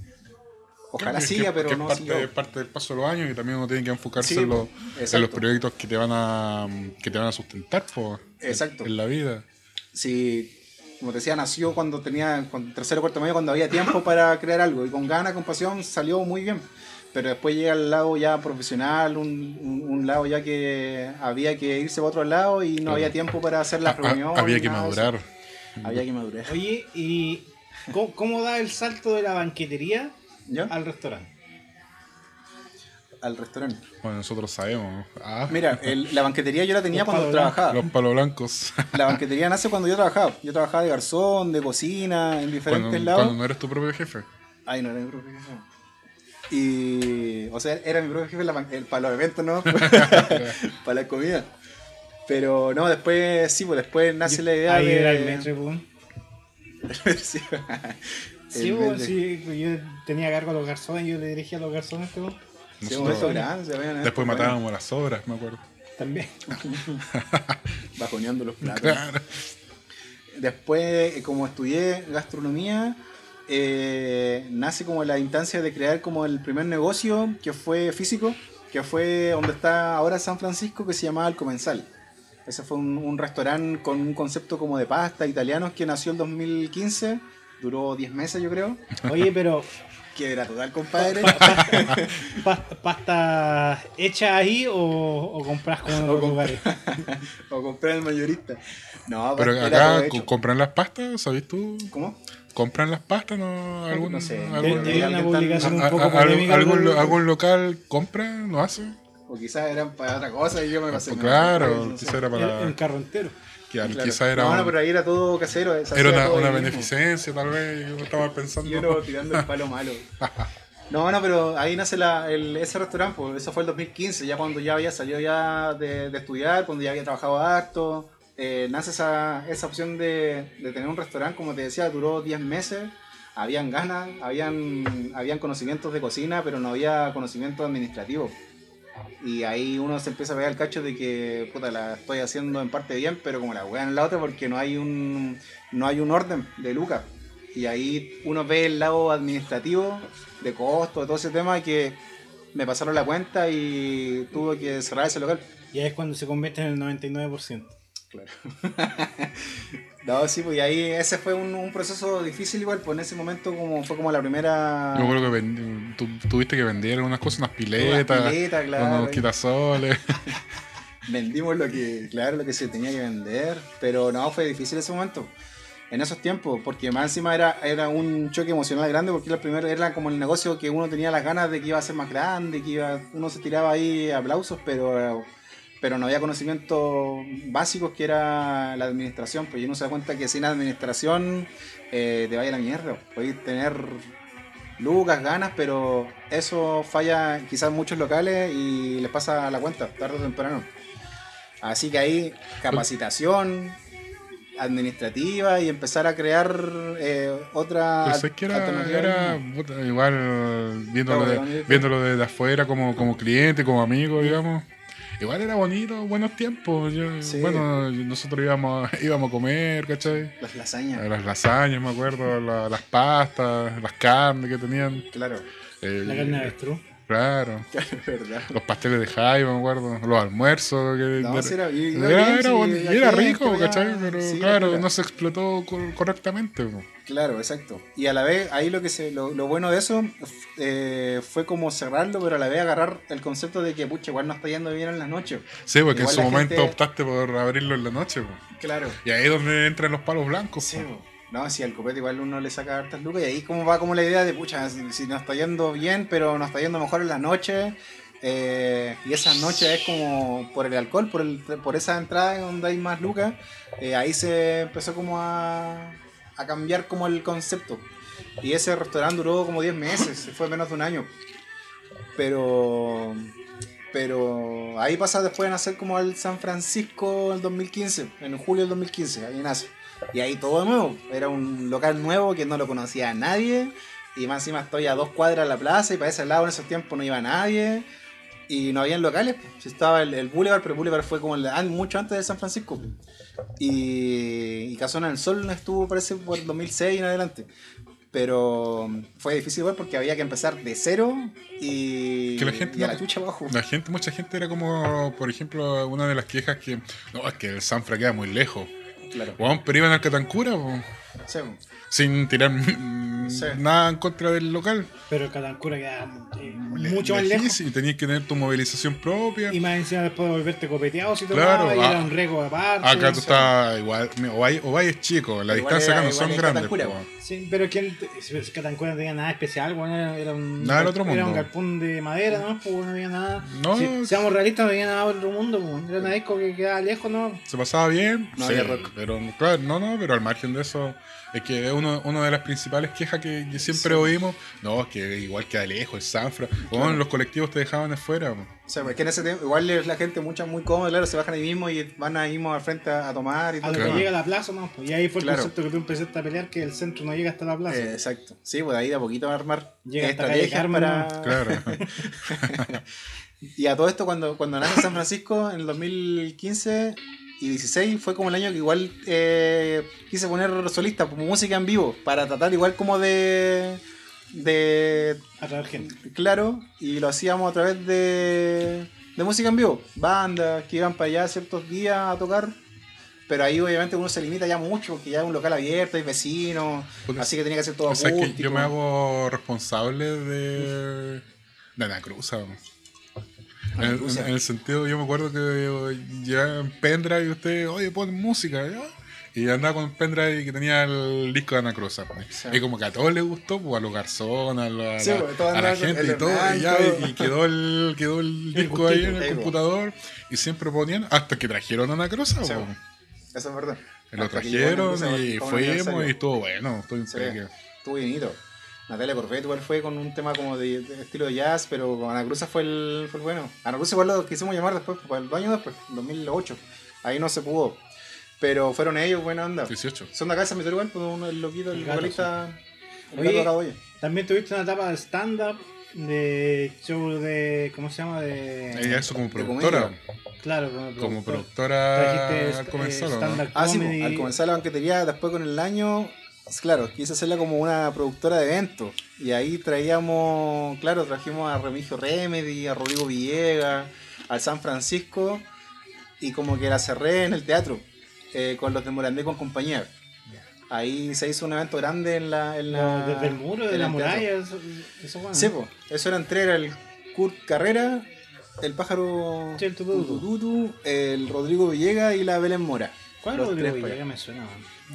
ojalá Que- siga, que- pero que no es parte, siguió. es parte del paso de los años y también uno tiene que enfocarse Sí, en, los, en proyectos que te van a que te van a sustentar po, Exacto. en, la vida. Sí, como te decía, nació cuando tenía cuando, tercero o cuarto medio, cuando había tiempo para crear algo. Y con ganas, con pasión, salió muy bien. Pero después llega el lado ya profesional, un, un- un lado ya que había que irse para otro lado y no Claro. había tiempo para hacer las Ah, ah, reuniones. había que madurar. Había que madurar. Oye, ¿y cómo, cómo da el salto de la banquetería ¿Ya? al restaurante? Al restaurante. Bueno, nosotros sabemos. Ah, Mira, el- la banquetería yo la tenía Los cuando palos trabajaba. los palos blancos. La banquetería nace cuando yo trabajaba. Yo trabajaba de garzón, de cocina, en diferentes cuando, lados. cuando no eres tu propio jefe. Ay, no era mi propio jefe. Y. O sea, era mi propio jefe en la ban- el- para los eventos, ¿no? para la comida. Pero no, después, sí, pues después nace la idea Ahí de. era el metro, pues. sí, Sí, pues, sí, yo tenía cargo a los garzones, yo le dirigía a los garzones, Nosotros- veían después matábamos las sobras, me acuerdo. también. Bajoneando los platos. Claro. Después, eh, como estudié gastronomía, eh, nace como la instancia de crear como el primer negocio que fue físico, que fue donde está ahora San Francisco, que se llamaba El Comensal. Ese fue un, un restaurante con un concepto como de pasta italianos que nació el 2015, duró 10 meses yo creo. Oye, pero Que era total, compadre. ¿pas- ¿pasta hecha ahí o, o compras como en O otros lugares? o comprar el mayorista. No, Pero era acá compran las pastas, ¿sabes tú? ¿Cómo? ¿Compran las pastas? ¿No? ¿Algún, No sé. algún- Hay una publicación un poco a- algún- polémica. algún, por- algún local compra? ¿No hace? O quizás eran para otra cosa y yo me pasé. Pues claro, no sé. quizá era en, para. en carro entero. Que Claro. Quizá era, no, un- no, pero ahí era todo casero. se hacía era una, todo una ahí mismo. beneficencia, tal vez. Yo estaba pensando. Y uno tirando el palo malo. No, no, pero ahí nace la, el, ese restaurante, pues eso fue el 2015, ya cuando ya había salido ya de, de estudiar, cuando ya había trabajado harto, eh, nace esa, esa opción de, de tener un restaurante, como te decía, duró 10 meses, habían ganas, habían, habían conocimientos de cocina, pero no había conocimiento administrativo. Y ahí uno se empieza a pegar el cacho de que, puta, la estoy haciendo en parte bien, pero como la weá en la otra, porque no hay un, no hay un orden de lucas. Y ahí uno ve el lado administrativo, de costo, de todo ese tema, que me pasaron la cuenta y tuve que cerrar ese local. Y ahí es cuando se convierte en el 99%. Claro. no, sí, pues y ahí ese fue un, un proceso difícil igual, pues en ese momento como fue como la primera... Yo creo que tu- tuviste que vender unas cosas, unas piletas, Unas piletas, claro, unos quitasoles. vendimos lo que, claro, lo que se tenía que vender, pero no, fue difícil ese momento. En esos tiempos, porque más encima era, era un choque emocional grande, porque era el primero, era como el negocio que uno tenía las ganas de que iba a ser más grande, que iba, uno se tiraba ahí aplausos, pero, pero no había conocimientos básicos que era la administración, pues y uno se da cuenta que sin administración eh, te vaya a la mierda. Podéis tener lucas, ganas, pero eso falla quizás en muchos locales y les pasa la cuenta, tarde o temprano. Así que ahí capacitación administrativa y empezar a crear eh, otra Pero sé que era, era, igual viéndolo, Claro, de, viéndolo desde afuera como, como cliente, como amigo, digamos. Igual era bonito, buenos tiempos. Yo- Sí. Bueno, nosotros íbamos, íbamos a comer, ¿cachai? Las lasañas, Las lasañas, me acuerdo, la- las pastas, las carnes que tenían. claro. eh, La carne de avestruz. Claro. Verdad. Los pasteles de Jaime, me acuerdo. Los almuerzos. Que No, de- era- era, bien, era y era gente, rico, ya- ¿cachai? Pero sí, claro, era. no se explotó cor- correctamente. Claro, exacto. Y a la vez, ahí lo que se, lo, lo bueno de eso eh, fue como cerrarlo, pero a la vez agarrar el concepto de que, pucha, igual no está yendo bien en las noches. Sí, porque Igual en su momento gente- optaste por abrirlo en la noche. Claro. Y ahí es donde entran los palos blancos. Sí, po. No, si al copete igual uno le saca hartas lucas y ahí como va como la idea de, pucha, si, nos está yendo bien, pero nos está yendo mejor en las noches. eh, y esas noches es como por el alcohol, por, el, por esa entrada donde hay más lucas, eh, ahí se empezó como a, a cambiar como el concepto. Y ese restaurante duró como 10 meses, fue menos de un año. Pero pero ahí pasa después de nacer como el San Francisco el 2015, en julio del 2015, ahí nace. Y ahí todo de nuevo, era un local nuevo que no lo conocía a nadie. Y más encima estoy a dos cuadras de la plaza y para ese lado en esos tiempos no iba nadie. Y no habían locales, estaba el, el Boulevard, pero el Boulevard fue como el- mucho antes de San Francisco. Y, y Casona del Sol estuvo, parece, por 2006 en adelante. Pero fue difícil igual porque había que empezar de cero y, Que la gente y a la chucha abajo. La gente, mucha gente era como, por ejemplo, una de las quejas que, no, es que el Sanfra queda muy lejos. Claro. Weón, pero iban al Catancura, po, Sí, sin tirar Sí. nada en contra del local. Pero Catancura queda eh, mucho más lejos. Y tenías que tener tu movilización propia. Y más encima después de volverte copeteado si te Claro, y ah, era un riesgo aparte. Acá tú estás igual, o hay, o hay es chico, la Igual distancia era- acá no son es grandes. Sí, pero ¿quién te- si si Catancura no tenía nada especial, bueno, era, era un, Nada del otro era mundo. un galpón de madera, ¿no? Pues no había nada. No. Si- seamos realistas, no había nada del otro mundo, pues. Era una disco que quedaba lejos, ¿no? Se pasaba bien, No sí, había rock. pero claro, no, no, pero al margen de eso, es que es uno, una de las principales quejas que, que siempre Sí. oímos, no, es que igual queda lejos, es Sanfra, Bueno, los colectivos te dejaban afuera. po. O sea, es que en ese tiempo, igual la gente mucha muy cómoda, claro, se bajan ahí mismo y van ahí mismo al frente a, a tomar y A todo. lo Claro. que llega a la plaza, ¿no? Pues, y ahí fue el Claro. concepto que tú empezaste a pelear, que el centro no llega hasta la plaza. Eh, exacto. Sí, pues ahí de a poquito va a armar Llega hasta Calle Carmen, para... Claro. Y a todo esto, cuando, cuando nace San Francisco en el 2015 y 16, fue como el año que igual eh, quise poner solista, como música en vivo, para tratar igual como de... de A traer gente. claro, y lo hacíamos a través de, de música en vivo. Bandas que iban para allá ciertos días a tocar. Pero ahí obviamente uno se limita ya mucho, porque ya es un local abierto, hay vecinos, Puta, así que tenía que hacer todo O sea, que acústico. yo me hago responsable de, de Anacruza. po. En, el- Anacruza. en el sentido, yo me acuerdo que ya en pendrive y usted, oye, pon música, ¿ya? Y andaba con un pendrive que tenía el disco de. Sí. Y como que a todos les gustó, pues a los garzones, a, la- a pues, a la gente y todo. Y, ya, y quedó el, quedó el disco ahí en el po. computador. Y siempre ponían, hasta que trajeron Anacruza. Sí, po. Eso es verdad. Lo trajeron y fuimos y estuvo bueno. Estuvo impecable. estuvo bienito. Natalia Corfet igual fue con un tema como de, de estilo de jazz, pero con Ana Cruz fue el, fue el bueno. Ana Cruz igual lo quisimos llamar después, para el año después, 2008. Ahí no se pudo. Pero fueron ellos, buena onda. 18. Son de acá de San igual, pues uno, el loquito, el, El gato, vocalista. El Oye, gato Caboya. También tuviste una etapa de stand-up, de show de. ¿Cómo se llama? De. Ella eso como productora. Claro, como, Como productor. productora Trajiste al eh, comenzar, ¿o ¿no? stand-up Ah, sí, pues, al comenzar la banquetería, después con el año, claro, quise hacerla como una productora de eventos. Y ahí traíamos, claro, trajimos a Remigio Remedy, a Rodrigo Villegas, al San Francisco, y como que la cerré en el teatro, eh, con los de Morandé con compañía. Ahí se hizo un evento grande en la... En la Desde el muro, de la muralla, eso, eso bueno. Sí, pues, eso era el Kurt Carrera, el pájaro Sí, el Tututu. Tututu, el Rodrigo Villegas y la Belén Mora. ¿Cuál Los Rodrigo Villegas me suena?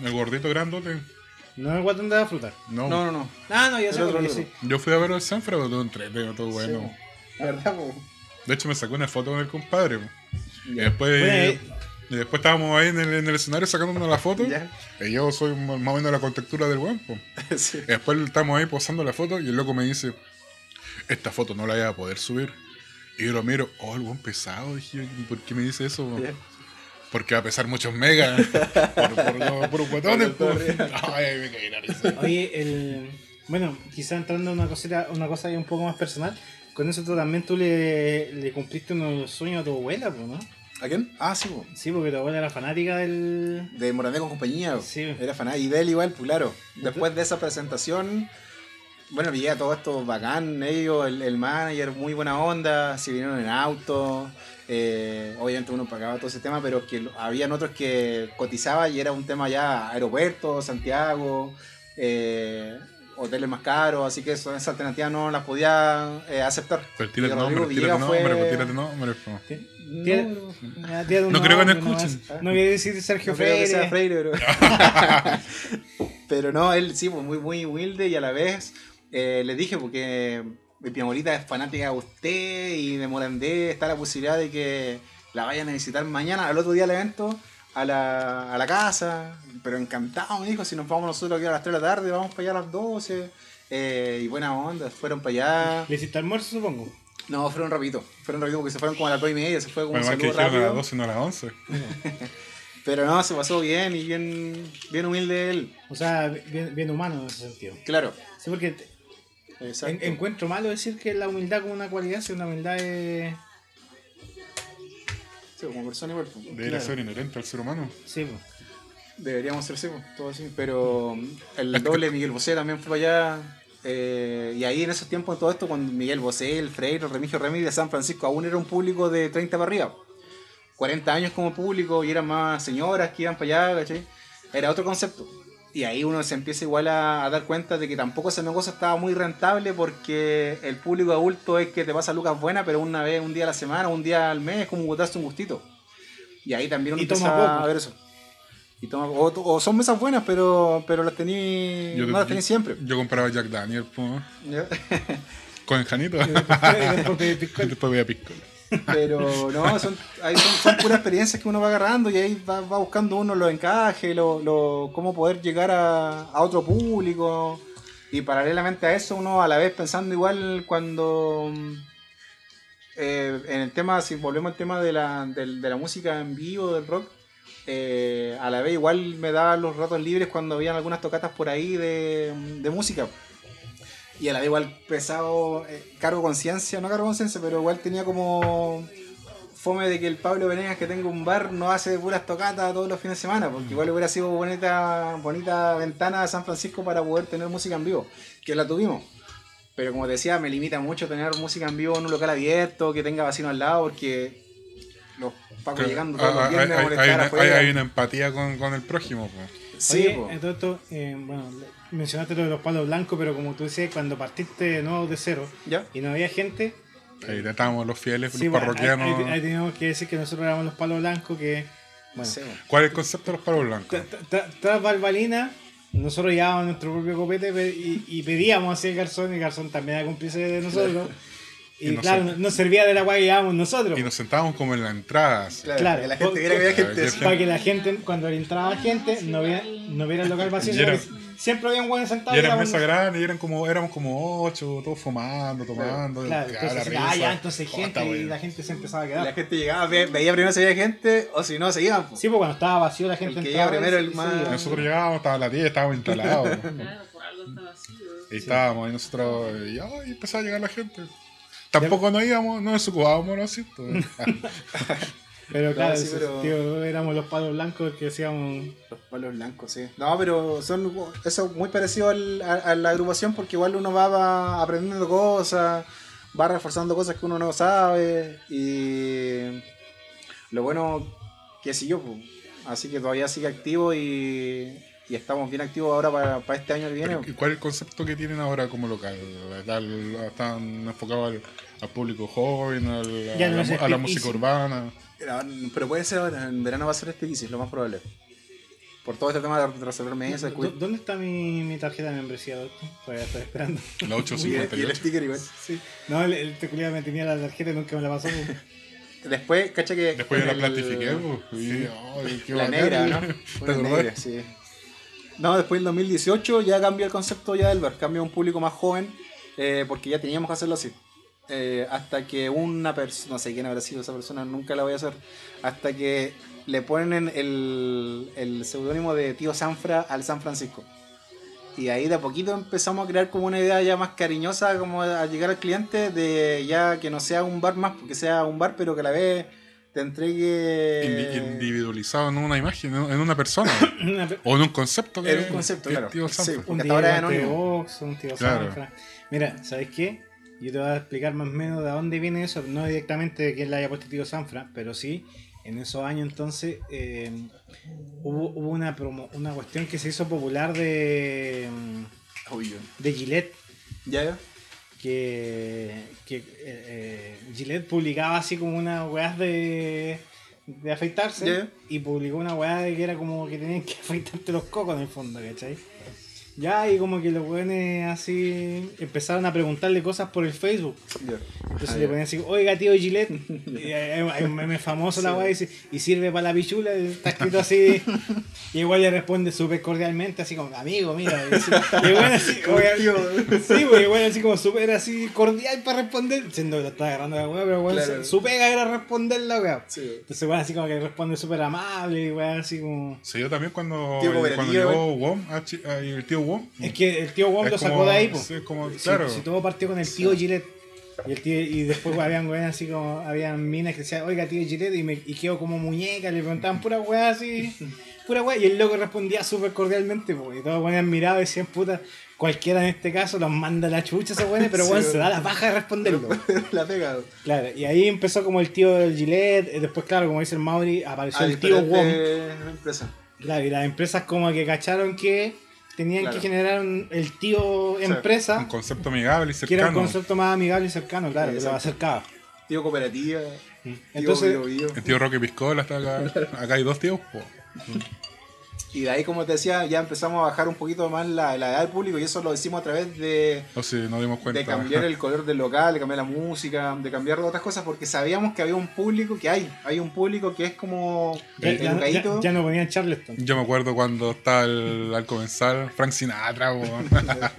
El gordito grandote. No el guatón de la fruta. No. No, no, no. Ah, no, ya sé el sí. Yo fui a ver el Sanfra, todo entrete, todo bueno. La verdad, po. De hecho, me sacó una foto con el compadre. po. Y después, Bueno, y después estábamos ahí en el, en el escenario sacándonos la foto. Ya. Y yo soy más o menos la contextura del weón. po. Sí. Y después estamos ahí posando la foto y el loco me dice, esta foto no la voy a poder subir. Y yo lo miro, oh, el buen pesado. Dije, yo, ¿y ¿por qué me dice eso? Ya. Porque va a pesar muchos megas. por, por, los- por los. Por. Ay, me caí la risa. Oye, el. Bueno, quizá entrando en una cosita, una cosa ahí un poco más personal, con eso tú también tú le, le cumpliste unos sueños a tu abuela, pues, ¿no? ¿A quién? Ah, sí, po. Sí, porque tu abuela era fanática del. de Morandé con compañía. po. Sí. Era fanático. Y de él igual, pues claro. Después de esa presentación, bueno, llega todo esto bacán. Ellos, el, el manager, muy buena onda. Se vinieron en auto. Eh, obviamente uno pagaba todo ese tema, pero que habían otros que cotizaba y era un tema ya aeropuerto, Santiago, eh, hoteles más caros, así que eso, esa alternativa no las podía eh, aceptar. Pero tírate nombre, tírate Villegas fue- nombre, pues, tírate nombre. po. No, no, creo que no nombre escuchen. No voy a decir Sergio No creo que sea Freire. Freire, pero... pero no, él sí, pues, muy, muy humilde y a la vez eh, le dije porque mi abuelita es fanática de usted y de Morandé, está la posibilidad de que la vayan a visitar mañana, al otro día del evento, a la, a la casa, pero encantado, me dijo, si nos vamos nosotros aquí a las 3 de la tarde, vamos para allá a las 12. eh, y buena onda, fueron para allá. Le hiciste almuerzo, supongo. No, fueron rapidito, fueron rapidito porque se fueron como a las 2 y media, se fue como Bueno, un más que saludo dijeron a las rápido. 12 y no a las 11. Pero no, se pasó bien y bien, bien humilde él. O sea, bien, bien humano en ese sentido. Claro. Sí, porque. En- encuentro malo decir que la humildad como una cualidad, si una humildad es. Sí, como persona igual. pues. Debería Claro. ser inherente al ser humano. Sí, pues. Deberíamos ser sí, pues, todo así. Pero el doble Miguel Bosé también fue para allá. eh, y ahí en esos tiempos, en todo esto, cuando Miguel Bosé, el Freire, el Remigio Remy de San Francisco, aún era un público de 30 para arriba. 40 años como público y eran más señoras que iban para allá, ¿cachai? Era otro concepto. Y ahí uno se empieza igual a, a dar cuenta de que tampoco ese negocio estaba muy rentable porque el público adulto es que te pasa lucas buenas, pero una vez, un día a la semana, un día al mes, es como botarse un gustito. Y ahí también uno Y toma empieza poco. a ver eso. Y toma, o, o son mesas buenas, pero, pero las tení, Yo- no las tení siempre. Yo compraba Jack Daniel, ¿ya? con Janito. Y después después voy a Pisco. Pero no, son, ahí son, son puras experiencias que uno va agarrando y ahí va, va buscando uno los encajes, lo, lo- cómo poder llegar a, otro público. Y paralelamente a eso, uno a la vez pensando igual cuando eh, en el tema, si volvemos al tema de la, de la música en vivo, del rock, eh, a la vez igual me daba los ratos libres cuando habían algunas tocatas por ahí de música. Y a la vez igual pesado, eh, cargo conciencia, no cargo conciencia, pero igual tenía como fome de que el Pablo Venegas que tenga un bar no hace puras tocatas todos los fines de semana, porque igual hubiera sido bonita, bonita ventana a San Francisco para poder tener música en vivo, que la tuvimos. Pero como te decía, me limita mucho tener música en vivo en un local abierto, que tenga vecino al lado, porque llegando todos los Ah, hay, a molestar una, afuera. hay- hay una empatía con, con el prójimo. po. Sí, Oye, po. en todo esto, eh, bueno, mencionaste lo de los palos blancos, pero como tú decías, cuando partiste de nuevo de cero ¿Ya? y no había gente, Ahí estábamos los fieles, sí, los bueno, ahí, parroquianos. ahí- ahí teníamos que decir que nosotros éramos los palos blancos, que, bueno, Sí. ¿Cuál es el concepto de los palos blancos? tra- tra- tras Balbalina, nosotros llevábamos nuestro propio copete pe- y, y pedíamos así al garzón, y el garzón también era cómplice de nosotros. Y, Y claro, nosotros- nos servía de la agua que llevábamos nosotros. Y nos sentábamos como en la entrada. así. Claro, Claro. que la gente viera que había gente. Claro, Para que la gente, cuando entraba gente, no viera, no viera el local vacío, Y era- siempre había un buen sentado. Y eran éramos mesas grandes y eran como, éramos como ocho, todos fumando, tomando. Claro, y entonces, la así, risa. ah, ya, entonces Oh, gente, y la gente se empezaba a La quedar. gente llegaba, ve- veía primero si había gente, o si no, se iban. po. Sí, pues cuando estaba vacío la gente El que entraba. primero, y el más- iba. Nosotros llegábamos, estaba la tía, estábamos instalados. Claro, por algo está vacío. y estábamos, y nosotros, y, ay, empezaba a llegar la gente. Tampoco nos íbamos, no nos ocupábamos los asientos. Pero claro, sí, pero- tío, éramos los palos blancos que hacíamos. Los palos blancos, sí. No, pero son eso muy parecido al- a, a la agrupación porque igual uno va, va aprendiendo cosas, va reforzando cosas que uno no sabe y lo bueno que siguió, pues. así que todavía sigue activo y, y estamos bien activos ahora para, para este año que viene. ¿Y ¿Cuál es el concepto que tienen ahora como local? ¿Están, están enfocados al, al público joven, al- a, no la, a música easy. urbana? Pero, puede ser ahora, en verano va a ser este bici, lo más probable. Por todo este tema de resolver mesas, ¿Dó- ¿Dónde está mi, mi tarjeta de membresía, doctor? Todavía estoy esperando. La y, el, y el 858. sticker igual. Sí. No, el, el me tenía la tarjeta y nunca me la pasó. Después, cacha que. Después yo la el- platifiqué, pues, La bacán. negra, ¿no? ¿Te Una negra, sí. No, después en 2018 ya cambió el concepto ya del bar, cambió un público más joven, eh, porque ya teníamos que hacerlo así. Eh, hasta que una persona, no sé quién habrá sido esa persona, nunca la voy a hacer, hasta que le ponen el, el seudónimo de Tío Sanfra al San Francisco. Y ahí de a poquito empezamos a crear como una idea ya más cariñosa, como a llegar al cliente, de ya que no sea un bar más, porque sea un bar, pero que a la vez te entregue... Indi- individualizado en una imagen, en en una persona. O en un concepto. que- Era un concepto, que claro. Tío Sí. Sanfra. un hasta Diego ahora es Guante anónimo. Box, un tío Claro. Sanfra. Mira, ¿sabes qué? Yo te voy a explicar más o menos de dónde viene eso, no directamente de quién le haya puesto tío Sanfra, pero sí, en esos años entonces eh, hubo, hubo una, promo- una cuestión que se hizo popular de, Obvio. de Gillette, ¿Ya? Que, que eh, eh, Gillette publicaba así como unas weas de, de afeitarse y publicó una weá de que era como que tenían que afeitarte los cocos en el fondo, ¿cachai? Ya, y como que los weones así empezaron a preguntarle cosas por el Facebook. Entonces Ah, le ponían así, oiga tío Gillette, y hay, hay un meme famoso la weá y sirve para la pichula, y está escrito así, y igual le responde súper cordialmente, así como, amigo, mira, y, así, y el weón así, oiga, sí, pues igual así como súper así cordial para responder, siendo que lo está agarrando la weá, pero weón, Claro. su- su pega era responder la weá. Sí. Entonces weón así como que responde súper amable, y weón así como... Sí, yo también cuando, Tío cuando llegó WOM, a Chi- a- el tío WOM. Es que el tío Wong es lo sacó como- de ahí, pues. sí, es como, Si- claro. Si, todo partió con el tío Gillette. Y, el tío, y después habían weas así como, habían minas que decían, oiga tío Gillette, y, me, y quedo como muñeca, le preguntaban pura wea así, pura wea, y el loco respondía súper cordialmente, pues, y todos ponían mirado y decían, puta, cualquiera en este caso los manda a la chucha esos weones, pero Sí, weón weón. se da la paja de responderlo. la pega. Claro, y ahí empezó como el tío del Gillette, y después claro, como dice el Mauri, apareció A el tío Wong. Claro, y las empresas como que cacharon que tenían Claro. que generar un- el tío empresa. Un concepto amigable y Que era un cercano. concepto más amigable y cercano, claro, que lo acercaba. Tío cooperativa. Entonces, tío, Bio, Bio. El tío Roque Piscola está acá. Acá hay dos tíos. Y de ahí, como te decía, ya empezamos a bajar un poquito más la, la edad del público y eso lo decimos a través de, No sé, nos dimos cuenta. de cambiar el color del local, de cambiar la música, de cambiar otras cosas, porque sabíamos que había un público que hay. Hay un público que es como ya, ya- ya- ya no ponían Charleston. Yo me acuerdo cuando estaba el- al comenzar Frank Sinatra. ¿Verdad?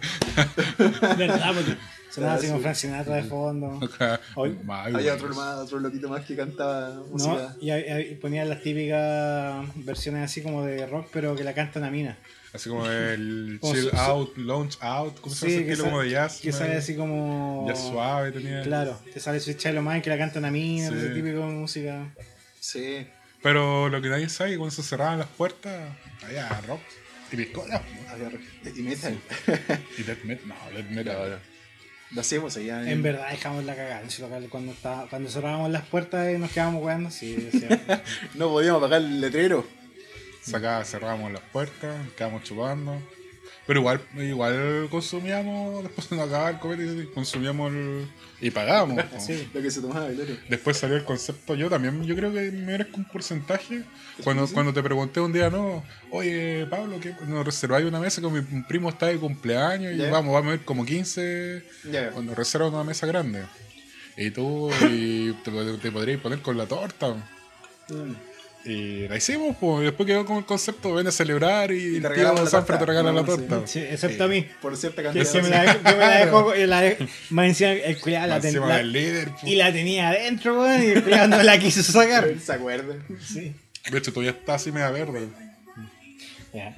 Sonaba así sí. con Frank Sinatra de fondo. Hoy- Ay, Hay bueno. otro, más, otro loquito más que canta ¿no? música. Y, y ponían las típicas versiones así como de rock, pero que la canta una mina. Así como el Como chill su- su- out, launch out, ¿cómo se llama ese que, estilo sa- como de jazz? que man? sale así como. Jazz suave tenía. Claro, te sale Sweet Child of Mine que la canta una mina, Sí. ese típico de música. Sí. Pero lo que nadie sabe es que cuando se cerraban las puertas, había rock y. Había- Y metal. Y death metal. No, death metal. Lo hacemos allá. En verdad dejamos la cagada en ese local cuando estaba, cuando cerrábamos las puertas y nos quedábamos jugando, sí, decía, No podíamos pagar el letrero. Sacaba, cerrábamos las puertas, quedábamos chupando. Pero igual, igual consumíamos, después de no acababa el comedy, consumíamos el, y pagábamos. sí. Lo que se tomaba el otro. Después salió el concepto, yo también, yo creo que me merezco un porcentaje. Cuando, cuando te pregunté un día, no, oye Pablo, que nos reserváis una mesa con mi primo está de cumpleaños y vamos, vamos a ver como 15, Ya. cuando reservan una mesa grande. Y tú y te, te podrías poner con la torta. Mm. Y la hicimos, pues, y después quedó con el concepto, ven a celebrar y, Y te tío la torta. te regala la No, sí. torta. Sí, excepto a mí. Por cierta Que cantidad. se me la, que me la dejó, y la de- más encima el culiado la, Más ten- encima la- del líder, pues. y la tenía adentro, weón, y el culiado no la quiso sacar. ¿Se acuerdan? Sí. De hecho, todavía está así media verde. Ya.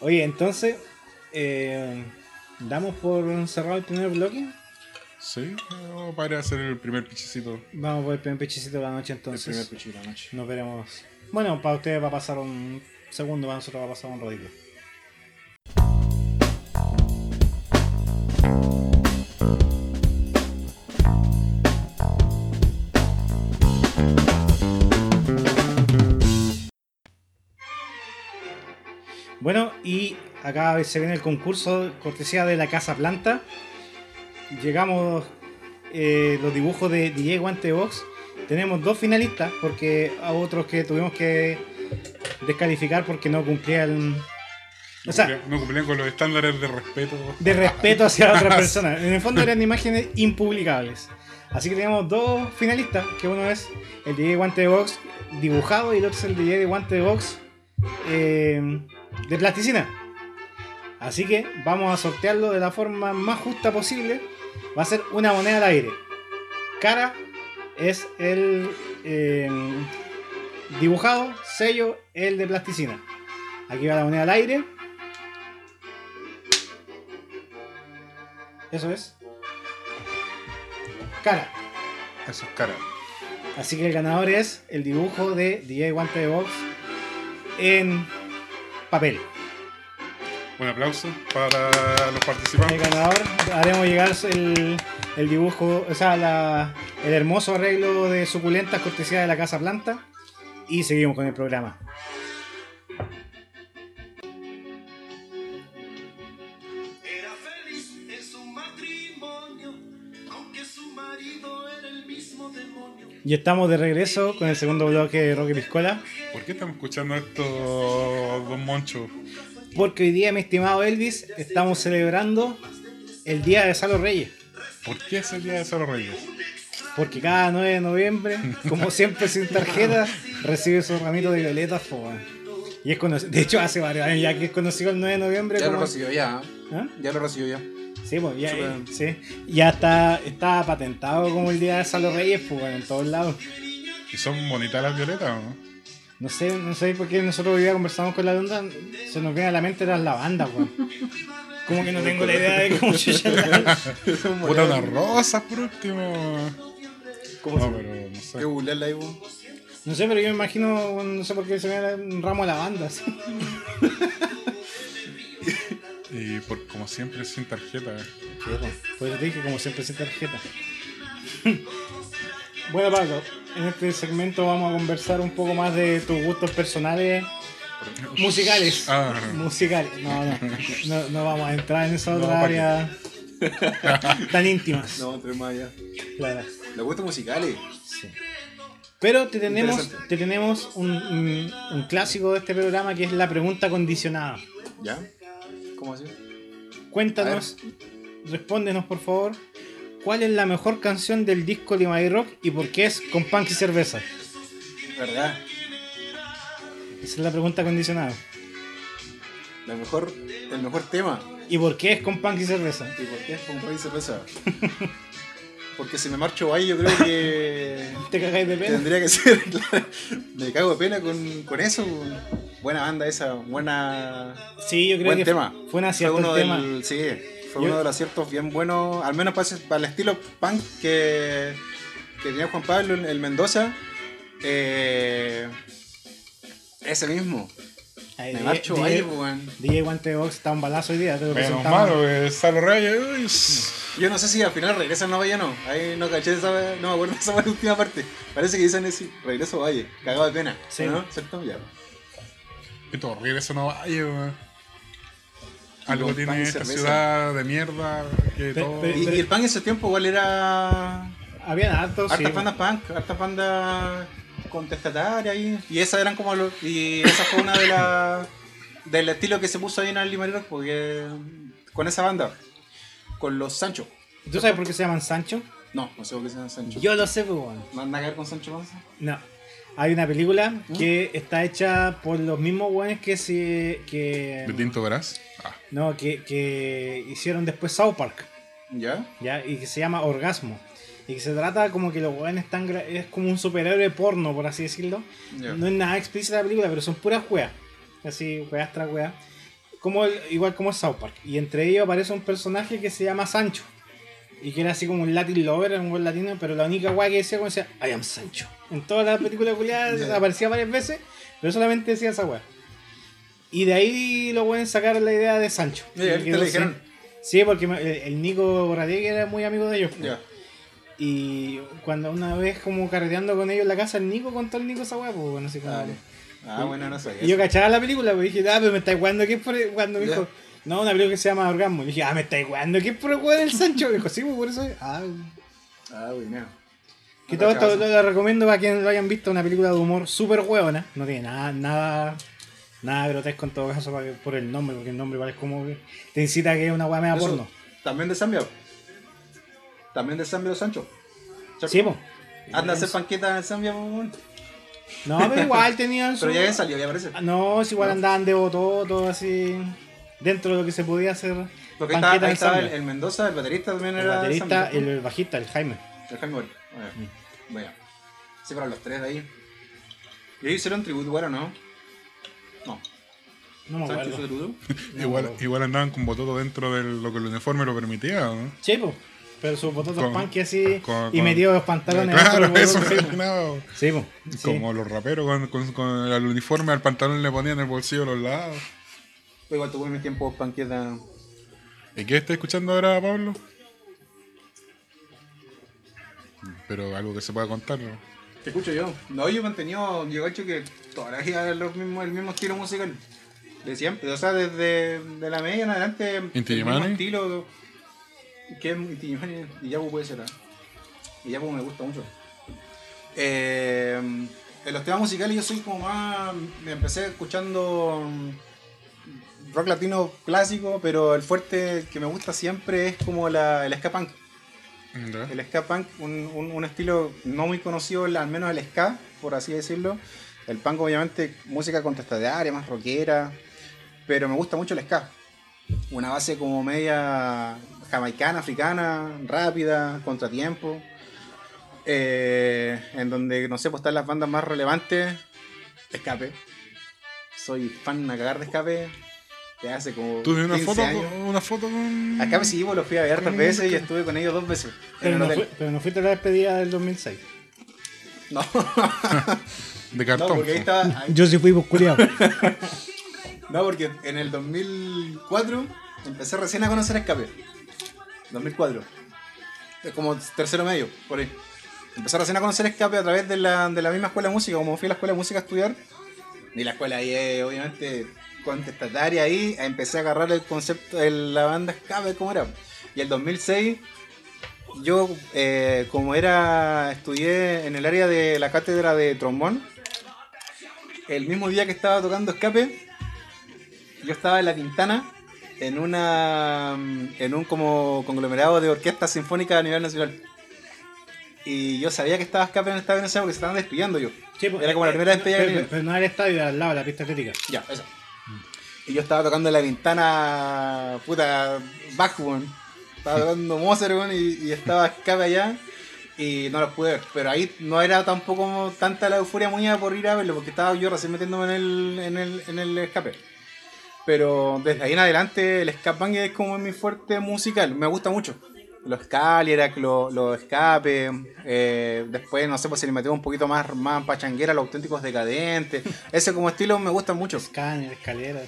Oye, entonces, eh, ¿damos por cerrado el primer bloque? Sí, no, para hacer el primer pichecito. Vamos por el primer pechecito de la noche El primer entonces. cuchillo de la noche. Nos veremos. Bueno, para ustedes va a pasar un segundo, para nosotros va a pasar un rodillo. Bueno, y acá se viene el concurso cortesía de la Casa Planta. Llegamos eh, los dibujos de DJ Guante Box. Tenemos dos finalistas porque a otros que tuvimos que descalificar porque no cumplían O sea, no cumplían con los estándares de respeto. de respeto hacia otras personas. En el fondo eran imágenes impublicables. Así que teníamos dos finalistas, que uno es el DJ Guante de Box dibujado y el otro es el DJ de Guante de Box eh, de plasticina. Así que vamos a sortearlo de la forma más justa posible. Va a ser una moneda al aire. Cara es el eh, dibujado, sello el de plasticina. Aquí va la moneda al aire. Eso es. Cara. Eso es cara. Así que el ganador es el dibujo de DJ Guante de Box en papel. Un aplauso para los El participantes. ganador haremos llegar el, el dibujo, o sea, la- el hermoso arreglo de suculentas cortesía de la Casa Planta. Y seguimos con el programa. Era feliz en su matrimonio, aunque su marido era el mismo demonio. Y estamos de regreso con el segundo bloque de Rocky Piscola. ¿Por qué estamos escuchando esto, Don Moncho? Porque hoy día, mi estimado Elvis, estamos celebrando el Día de Salo Reyes. ¿Por qué es el día de Salo Reyes? Porque cada 9 de noviembre, como siempre sin tarjeta, recibe su ramito de violetas. Y es conocido, de hecho hace varios años ya que es conocido el 9 de noviembre. Ya lo recibió ya. ¿eh? ¿Ah? Ya lo recibió ya. Sí, pues ya, eh, sí. ya está, está patentado como el Día de Salo Reyes, pues bueno, en todos lados. ¿Y son bonitas las violetas o no? No sé, no sé por qué nosotros hoy día conversamos con la onda, se nos viene a la mente las lavandas, weón. Como que no tengo la idea de cómo chucha la- Puta, unas rosas por último. ¿Cómo no, se- pero no Qué sé. googlearla ahí, weón. No sé, pero yo me imagino, no sé por qué se me da un ramo de lavandas. Y por, como siempre, sin tarjeta. eh. Pues te dije, como siempre, sin tarjeta. bueno, Pablo, en este segmento vamos a conversar un poco más de tus gustos personales musicales. Ah, Musicales. No, no, no, no vamos a entrar en esa No, otra ¿para área tan íntimas. No, tres más allá. Claro. Los gustos musicales. Sí. Pero te tenemos, te tenemos un, un- un clásico de este programa que es la pregunta condicionada. ¿Ya? ¿Cómo así? Cuéntanos, respóndenos por favor, ¿cuál es la mejor canción del disco Lima y Rock y por qué es con punk y cerveza? ¿Verdad? Esa es la pregunta condicionada. La mejor, el mejor tema. ¿Y por qué es con punk y cerveza? ¿Y por qué es con pan y cerveza? Porque si me marcho ahí, yo creo que ¿Te cagáis de pena? tendría que ser. me cago de pena con, con eso. Buena banda esa, buena. Sí, yo creo Buen que tema. fue un Fue acierto uno el tema. del. Sí, fue Yo- uno de los aciertos bien buenos, al menos para, ese- para el estilo punk que, que tenía Juan Pablo, el Mendoza. Eh, ese mismo. Ay, Me DJ marcho DJ ahí, pues, weón. DJ Guante de Box está un balazo hoy día, te lo Menos malo, eh, Salo Reyes. uy, s- Yo no sé si al final regresa o no vaya o no. Ahí no caché esa no me acuerdo de esa última parte. Parece que dicen ese regreso Valle, cagado de pena. Sí. ¿No? ¿Cierto? Ya. Qué horrible eso no vaya, weón. Algo Con tiene esta cerveza. ciudad de mierda que Pe- todo. pe- Y, y el pan en ese tiempo igual era. Habían hartos, sí. Hartas bandas punk, hartas bandas contestatarias ahí. Y esas eran como los. Y esa fue una de las. del estilo que se puso ahí en el Limarí Rock, porque. con esa banda. Con los Sancho. ¿Tú sabes por qué se llaman Sancho? No, no sé por qué se llaman Sancho. Yo lo sé, pues bueno. ¿No anda a ver con Sancho Panza? No. Hay una película ¿Mm? que está hecha por los mismos weones que se. que. ¿De tinto verás? Ah, No, que, que hicieron después South Park, ¿Ya? ¿ya? Y que se llama Orgasmo. Y que se trata como que los weones están. gra- es como un superhéroe porno, por así decirlo. Ya. No es nada explícita la película, pero son puras weas. Así, weas tras weas. Como el- igual como South Park. Y entre ellos aparece un personaje que se llama Sancho. Y que era así como un Latin lover, un buen latino, pero la única wea que decía como decía, I am Sancho. En todas las películas culiadas Ya. aparecía varias veces, pero solamente decía esa wea. Y de ahí lo pueden sacar la idea de Sancho. Ya, ya, Y te dijeron. Sí, porque el, Nico Radegui era muy amigo de ellos. pues. Y cuando una vez como carreteando con ellos en la casa, el Nico contó al Nico esa wea, pues bueno, así como... Dale. Ah, bueno, no sabía. Y yo cachaba la película, pues dije, ah, pero me estáis jugando es por. Cuando me dijo, no, una película que se llama Orgasmo. Y dije, ah, me estáis jugando es por el weón del Sancho. Me dijo, sí, pues por eso. Ah, Ah, bueno. que todo esto lo, lo recomiendo para quienes lo hayan visto, una película de humor súper hueona. No tiene nada, nada, Nada grotesco en todo caso para que- por el nombre, porque el nombre es como que te incita a que es una weá media Eso, porno. También de Zambia. También de Zambia Sancho. Sí, po. Anda a hacer panquetas en Zambia, po, weón. No, pero igual tenían su... Pero ya salido, ya parece. Ah, No, es igual andaban de bototo, todo así. Dentro de lo que se podía hacer. Porque estaba, ahí estaba el, el Mendoza, el baterista también El era. baterista, ¿no? el bajista, el Jaime. El Jaime Gol. Ah, Mm. Sí, pero los tres de ahí. ¿Y ellos hicieron tributo, bueno, no? No. No me ¿Sancho hizo acuerdo. tributo? igual, no. igual andaban con bototo dentro de lo que el uniforme lo permitía, ¿no? Sí, po. Pero sus bototos Con- punky así con- y metió los pantalones. Claro, dentro de los eso imaginaba. Sí. Sí. Como los raperos con, con, con el uniforme al pantalón le ponían el bolsillo a los lados. Pero igual tuve mi tiempo panqueta. ¿Y qué está escuchando ahora, Pablo? Pero algo que se pueda contar, ¿no? ¿Qué escucho yo? No, yo he mantenido, yo he hecho que toda la vida los mismos, el mismo estilo musical. De siempre, o sea, desde de la media en adelante. ¿Inti el mismo estilo. ¿Qué es Inti Illimani? Y Yabu puede ser. ¿ah? Y Yabu me gusta mucho. Eh, en los temas musicales yo soy como más. Me empecé escuchando rock latino clásico, pero el fuerte que me gusta siempre es como la, el ska punk. El ska punk, un, un- un estilo no muy conocido, al menos el ska, por así decirlo. El punk, obviamente, música contestataria, más rockera, pero me gusta mucho el ska. Una base como media jamaicana, africana, rápida, contratiempo. eh, en donde, no sé, pues están las bandas más relevantes. Escape. Soy fan a cagar de escape. De hace como. ¿Tú una 15 foto, años. una foto con. A Escape sí, pues, lo fui a ver el veces y estuve con ellos dos veces. Pero no, pero no fuiste a la despedida del 2006. No. De No, cartón. porque ahí estaba. ahí- Yo sí fui pues, busculeado. No, porque en el 2004 empecé recién a conocer Escape. 2004. Es como tercero medio, por ahí. Empecé recién a conocer Escape a través de la, de la misma escuela de música. Como fui a la escuela de música a estudiar. Y la escuela ahí es, obviamente, contestataria ahí. Empecé a agarrar el concepto de la banda Escape, como era. Y el 2006 yo, eh, como era, estudié en el área de la cátedra de trombón, el mismo día que estaba tocando escape, yo estaba en la Quintana, en una en un como conglomerado de orquestas sinfónicas a nivel nacional. Y yo sabía que estaba escape en el estadio ese porque se estaban despidiendo yo. Sí, pues, Era como la primera eh, despedida que pero, pero no era el estadio, era al lado de la pista atlética. Ya, eso. Y yo estaba tocando la ventana, puta, weón. Estaba tocando Mozart, y, y estaba escape allá. Y no los pude ver. Pero ahí no era tampoco tanta la euforia mía por ir a verlo, porque estaba yo recién metiéndome en el, en el, en el escape. Pero desde ahí en adelante el escape es como mi fuerte musical, me gusta mucho. Los Calierac, los, los escape, eh, después no sé, pues se le metió un poquito más, más pachanguera, los auténticos decadentes. Ese como estilo me gusta mucho. Escáner, escalera.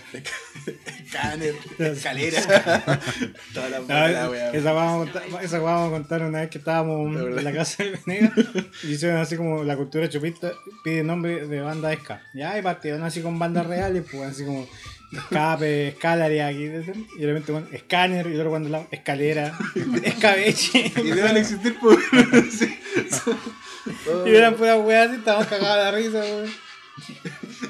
Scanner, escalera. Toda la, Ah, wea. esa vamos a contar, esa vamos a contar una vez que estábamos De en la casa del Venegas y hicieron así como la cultura chupista pide nombre de banda de ska. Ya, y partieron así con bandas reales, pues así como escape, escalaria aquí, y de repente con escáner y luego cuando la escalera, escabeche. Y deben existir por. sí. y eran puras weas así, estábamos cagados de risa, weón.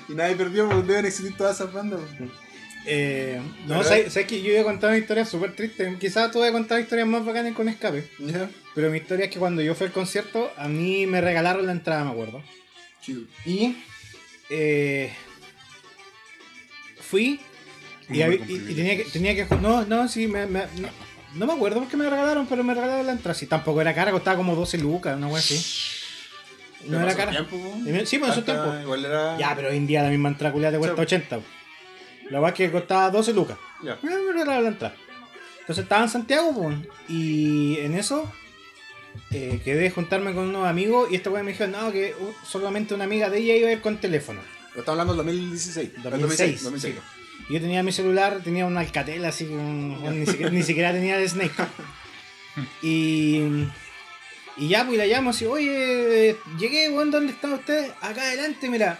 Y nadie perdió porque deben existir todas esas bandas. weón. Eh, no, sabes que yo iba a contar una historia súper triste. Quizás tú vas a contar historias más bacanas con escape. Pero mi historia es que cuando yo fui al concierto, a mí me regalaron la entrada, me acuerdo. Chido. Y eh, fui y, había- y- tenía que, tenía que. No, no, sí, me, me- no, no me acuerdo por qué me regalaron, pero me regalaron la entrada. Sí, tampoco era cara, costaba como 12 lucas, una wea así. No era cara. Tiempo, po. Sí, pues en su tiempo. Igual era. Ya, pero hoy en día la misma entrada culiada te cuesta Sí. 80. La es que costaba 12 lucas. Ya. Eh, me regalaron la entrada. Entonces estaba en Santiago, pues, y en eso eh, quedé juntarme con unos amigos y esta weá me dijo, no, que uh, solamente una amiga de ella iba a ir con teléfono. Estamos hablando del 2016. 2006, 2006. Y Yo tenía mi celular, tenía un Alcatel así, ni, siquiera, ni siquiera tenía el Snake. Y, y ya, pues la llamo así, oye, llegué, weón, ¿dónde están ustedes? Acá adelante, mira.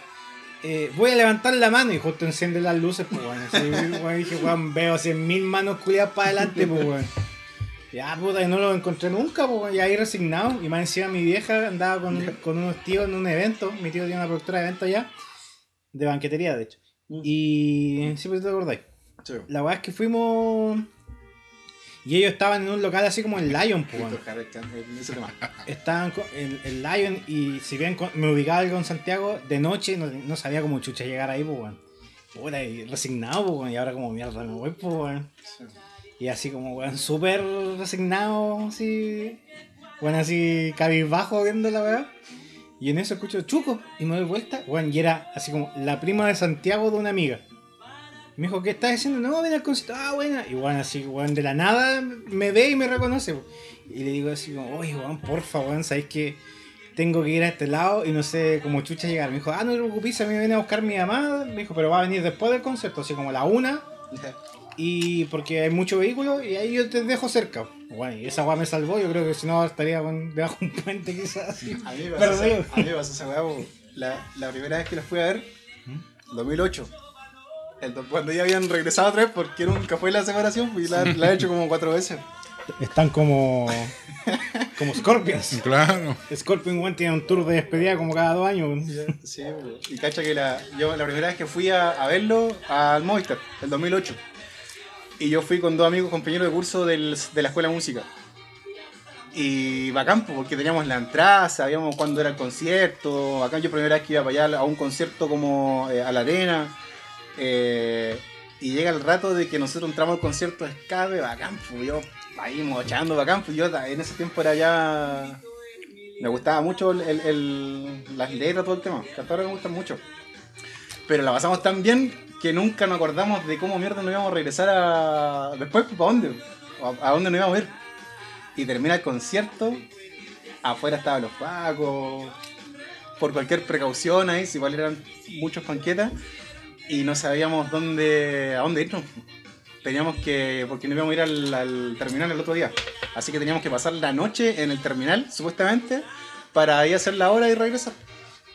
eh, voy a levantar la mano y justo enciende las luces, pues weón. Así, weón, dije, weón, veo 100 mil manos culiadas para adelante, pues weón. Ya, puta, y no lo encontré nunca, pues y ahí resignado. Y más encima mi vieja andaba con, con unos tíos en un evento. Mi tío tiene una productora de eventos allá, de banquetería, de hecho. Y. Sí, pues te acordáis. Sí. La weá es que fuimos. Y ellos estaban en un local así como en Lion, pues. el el- tema. Estaban co- en, en Lion y si bien con- me ubicaba algo en Santiago, de noche no, no sabía cómo chucha llegar ahí, pues. Puta, y resignado, pues. Y ahora como mierda me voy, pues. Sí. Y así como, weón, súper resignado, así. Bueno, así cabizbajo viendo la weá. Y en eso escucho Chuco y me doy vuelta, weón, y era así como la prima de Santiago de una amiga. Me dijo, ¿qué estás haciendo? No, ven al concierto. Ah, buena. Y weón, así, weón, de la nada me ve y me reconoce. Y le digo así como, oye, weón, porfa, weón, sabéis que tengo que ir a este lado y no sé cómo chucha llegar. Me dijo, ah, no te preocupes, a mí me viene a buscar mi mamá. Me dijo, pero va a venir después del concierto, así como a la una. Y porque hay mucho vehículo y ahí yo te dejo cerca. Bueno, y esa weá me salvó, yo creo que si no estaría con- debajo de un puente quizás así. A mí me pasó, esa, a mí me pasó esa weá, la, la primera vez que la fui a ver, 2008. El do- cuando ya habían regresado otra vez porque nunca fue la separación, pues, y la, la he hecho como cuatro veces. Están como. como Scorpions. Claro. Scorpion One tiene un tour de despedida como cada dos años. Sí, y cacha que la, yo la primera vez que fui a, a verlo al Movistar, el 2008. Y yo fui con dos amigos, compañeros de curso del- de la escuela de música. Y bacán, po, porque teníamos la entrada, sabíamos cuándo era el concierto. Acá yo primera vez que iba para allá a un concierto como eh, a la arena. Eh, y llega el rato de que nosotros entramos al concierto de escape, bacán, pues yo ahí mochando, bacán, pues yo en ese tiempo era ya... Me gustaba mucho el- el- las letras, todo el tema, que hasta ahora me gustan mucho. Pero la pasamos tan bien que nunca nos acordamos de cómo mierda nos íbamos a regresar a... Después, ¿para dónde? ¿A, a dónde nos íbamos a ir? Y termina el concierto, afuera estaban los pacos, por cualquier precaución ahí, si igual eran muchos panquetas, y no sabíamos dónde, a dónde irnos. Teníamos que, porque nos íbamos a ir al, al terminal el otro día. Así que teníamos que pasar la noche en el terminal, supuestamente, para ahí hacer la hora y regresar.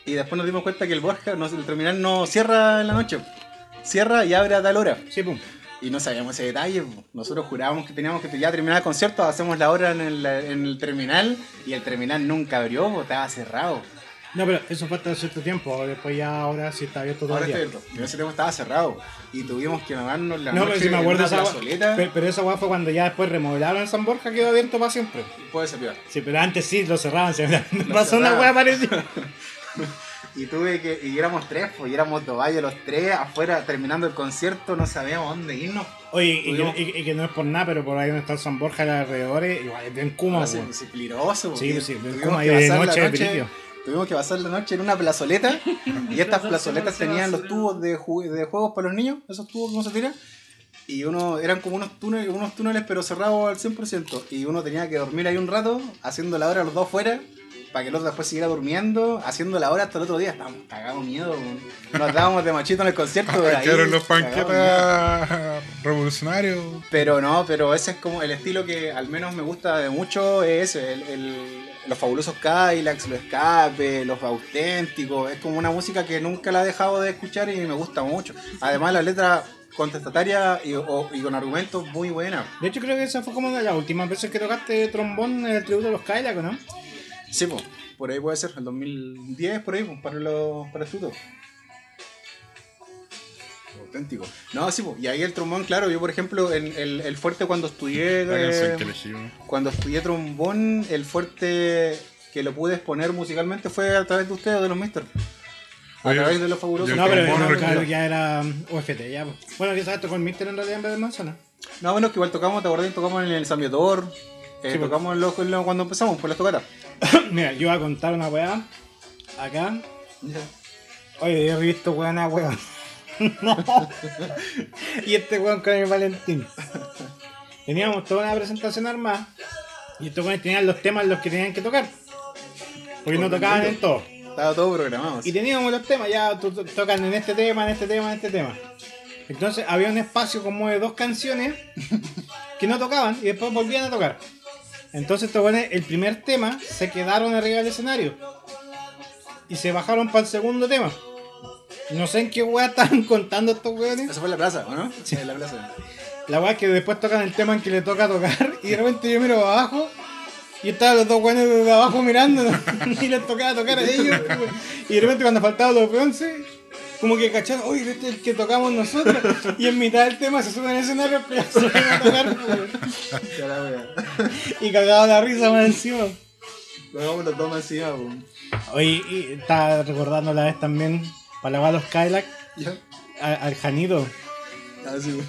Y después nos dimos cuenta que el Borja, no, el terminal no cierra en la noche. Cierra y abre a tal hora. Sí, pum. Y no sabíamos ese detalle. po. Nosotros jurábamos que teníamos que ya terminar el concierto, hacemos la hora en el, en el terminal y el terminal nunca abrió, po, estaba cerrado. No, pero eso fue hasta cierto tiempo. Después ya ahora sí está abierto todo Ahora el está día. abierto. En ese tiempo estaba cerrado. Y tuvimos que mamarnos la No, noche pero si me acuerdo una esa. Pero, pero esa weá fue cuando ya después remodelaron San Borja, quedó abierto para siempre. Puede ser peor. Sí, pero antes sí lo cerraban. Se me Lo pasó una cerraban. weá parecida. Y tuve que. Y éramos tres, pues, y éramos dos valles los tres, afuera terminando el concierto, no sabíamos dónde irnos. Oye, y Tuvimos- que, y- y que no es por nada, pero por ahí donde está el San Borja, los alrededores, igual es bien Kuma, Ahora sí, weón. sí, peligroso. Sí, bien tuvimos Kuma que y de pasar la noche de brillo. Tuvimos que pasar la noche en una plazoleta y estas plazoletas tenían los tubos de, ju- de juegos para los niños, esos tubos que uno se tira. Y uno, eran como unos túneles, unos túneles pero cerrados al 100%. Y uno tenía que dormir ahí un rato, haciendo la hora los dos fuera, para que el otro después siguiera durmiendo, haciendo la hora hasta el otro día. Estábamos cagados miedo. Nos dábamos de machito en el concierto. pero los panquetas revolucionarios. Pero no, pero ese es como el estilo que al menos me gusta de mucho, es ese, el, el- los fabulosos Kylax, los escape, los auténticos, es como una música que nunca la he dejado de escuchar y me gusta mucho. Además la letra contestataria y, o- y con argumentos muy buena. De hecho, creo que esa fue como una de las últimas veces que tocaste trombón en el tributo de los Kylax, ¿no? Sí, pues, por ahí puede ser, el 2010, por ahí, pues, para, los, para el fruto. Auténtico. No, sí, pues, y ahí el trombón, claro, yo por ejemplo, en el, el fuerte cuando estudié... La eh, canción que elegí. cuando estudié trombón, el fuerte que lo pude exponer musicalmente fue a través de ustedes, de los Mister. A Oye, través de los fabulosos. No, pero trombón no, claro, ya era UFT, ya. Bueno, quizás tocó el Mister en realidad en vez de Manzana. No, bueno, que igual tocamos, te acordás, tocamos en el San Viator, eh, Sí, tocamos en los- en los- cuando empezamos, por las tocatas. Mira, yo voy a contar una weá. Acá. Oye, yo he visto weón a weón. no. Y este weón con el Valentín. Teníamos toda una presentación armada. Y estos weones tenían los temas los que tenían que tocar. Porque no tocaban en todo. Estaba todo programado. Y teníamos los temas, ya to- tocan en este tema, en este tema, en este tema. Entonces había un espacio como de dos canciones que no tocaban y después volvían a tocar. Entonces estos weones, el primer tema, se quedaron arriba del escenario. Y se bajaron para el segundo tema. No sé en qué weá estaban contando estos weones. Eso fue en la plaza, ¿o no? Sí, en la plaza. La weá que después tocan el tema en que le toca tocar y de repente yo miro abajo y estaban los dos weones desde abajo mirando y les tocaba tocar a ellos. Y de repente cuando faltaban los bronce, como que cacharon, uy, este es el que tocamos nosotros. Y en mitad del tema se suben al escenario pero se van a tocar, weón. Wea. Y cagado la risa más encima. Lo los dos más encima, po. Oye, y estaba recordando la vez también, para lavar los Cadillac, Ya. a- al Janito. Ah, sí.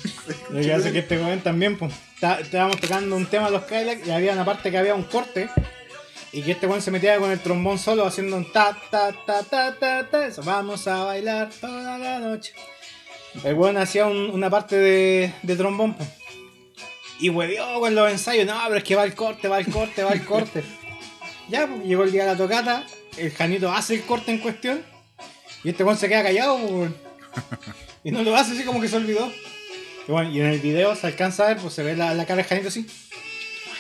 Lo que hace que este joven también, pues, está- estábamos tocando un tema de los Cadillac y había una parte que había un corte. Y que este weón se metía con el trombón solo haciendo un ta ta ta ta ta ta. Eso, vamos a bailar toda la noche. El weón hacía un- una parte de, de trombón, pues. Y huevió con los ensayos. No, pero es que va el corte, va el corte, va el corte. ya, pues, llegó el día de la tocata. El Janito hace el corte en cuestión. Y este weón se queda callado, pues. Y no lo hace así como que se olvidó. Y bueno, y en el video se alcanza a ver, pues se ve la, la cara de Janito así.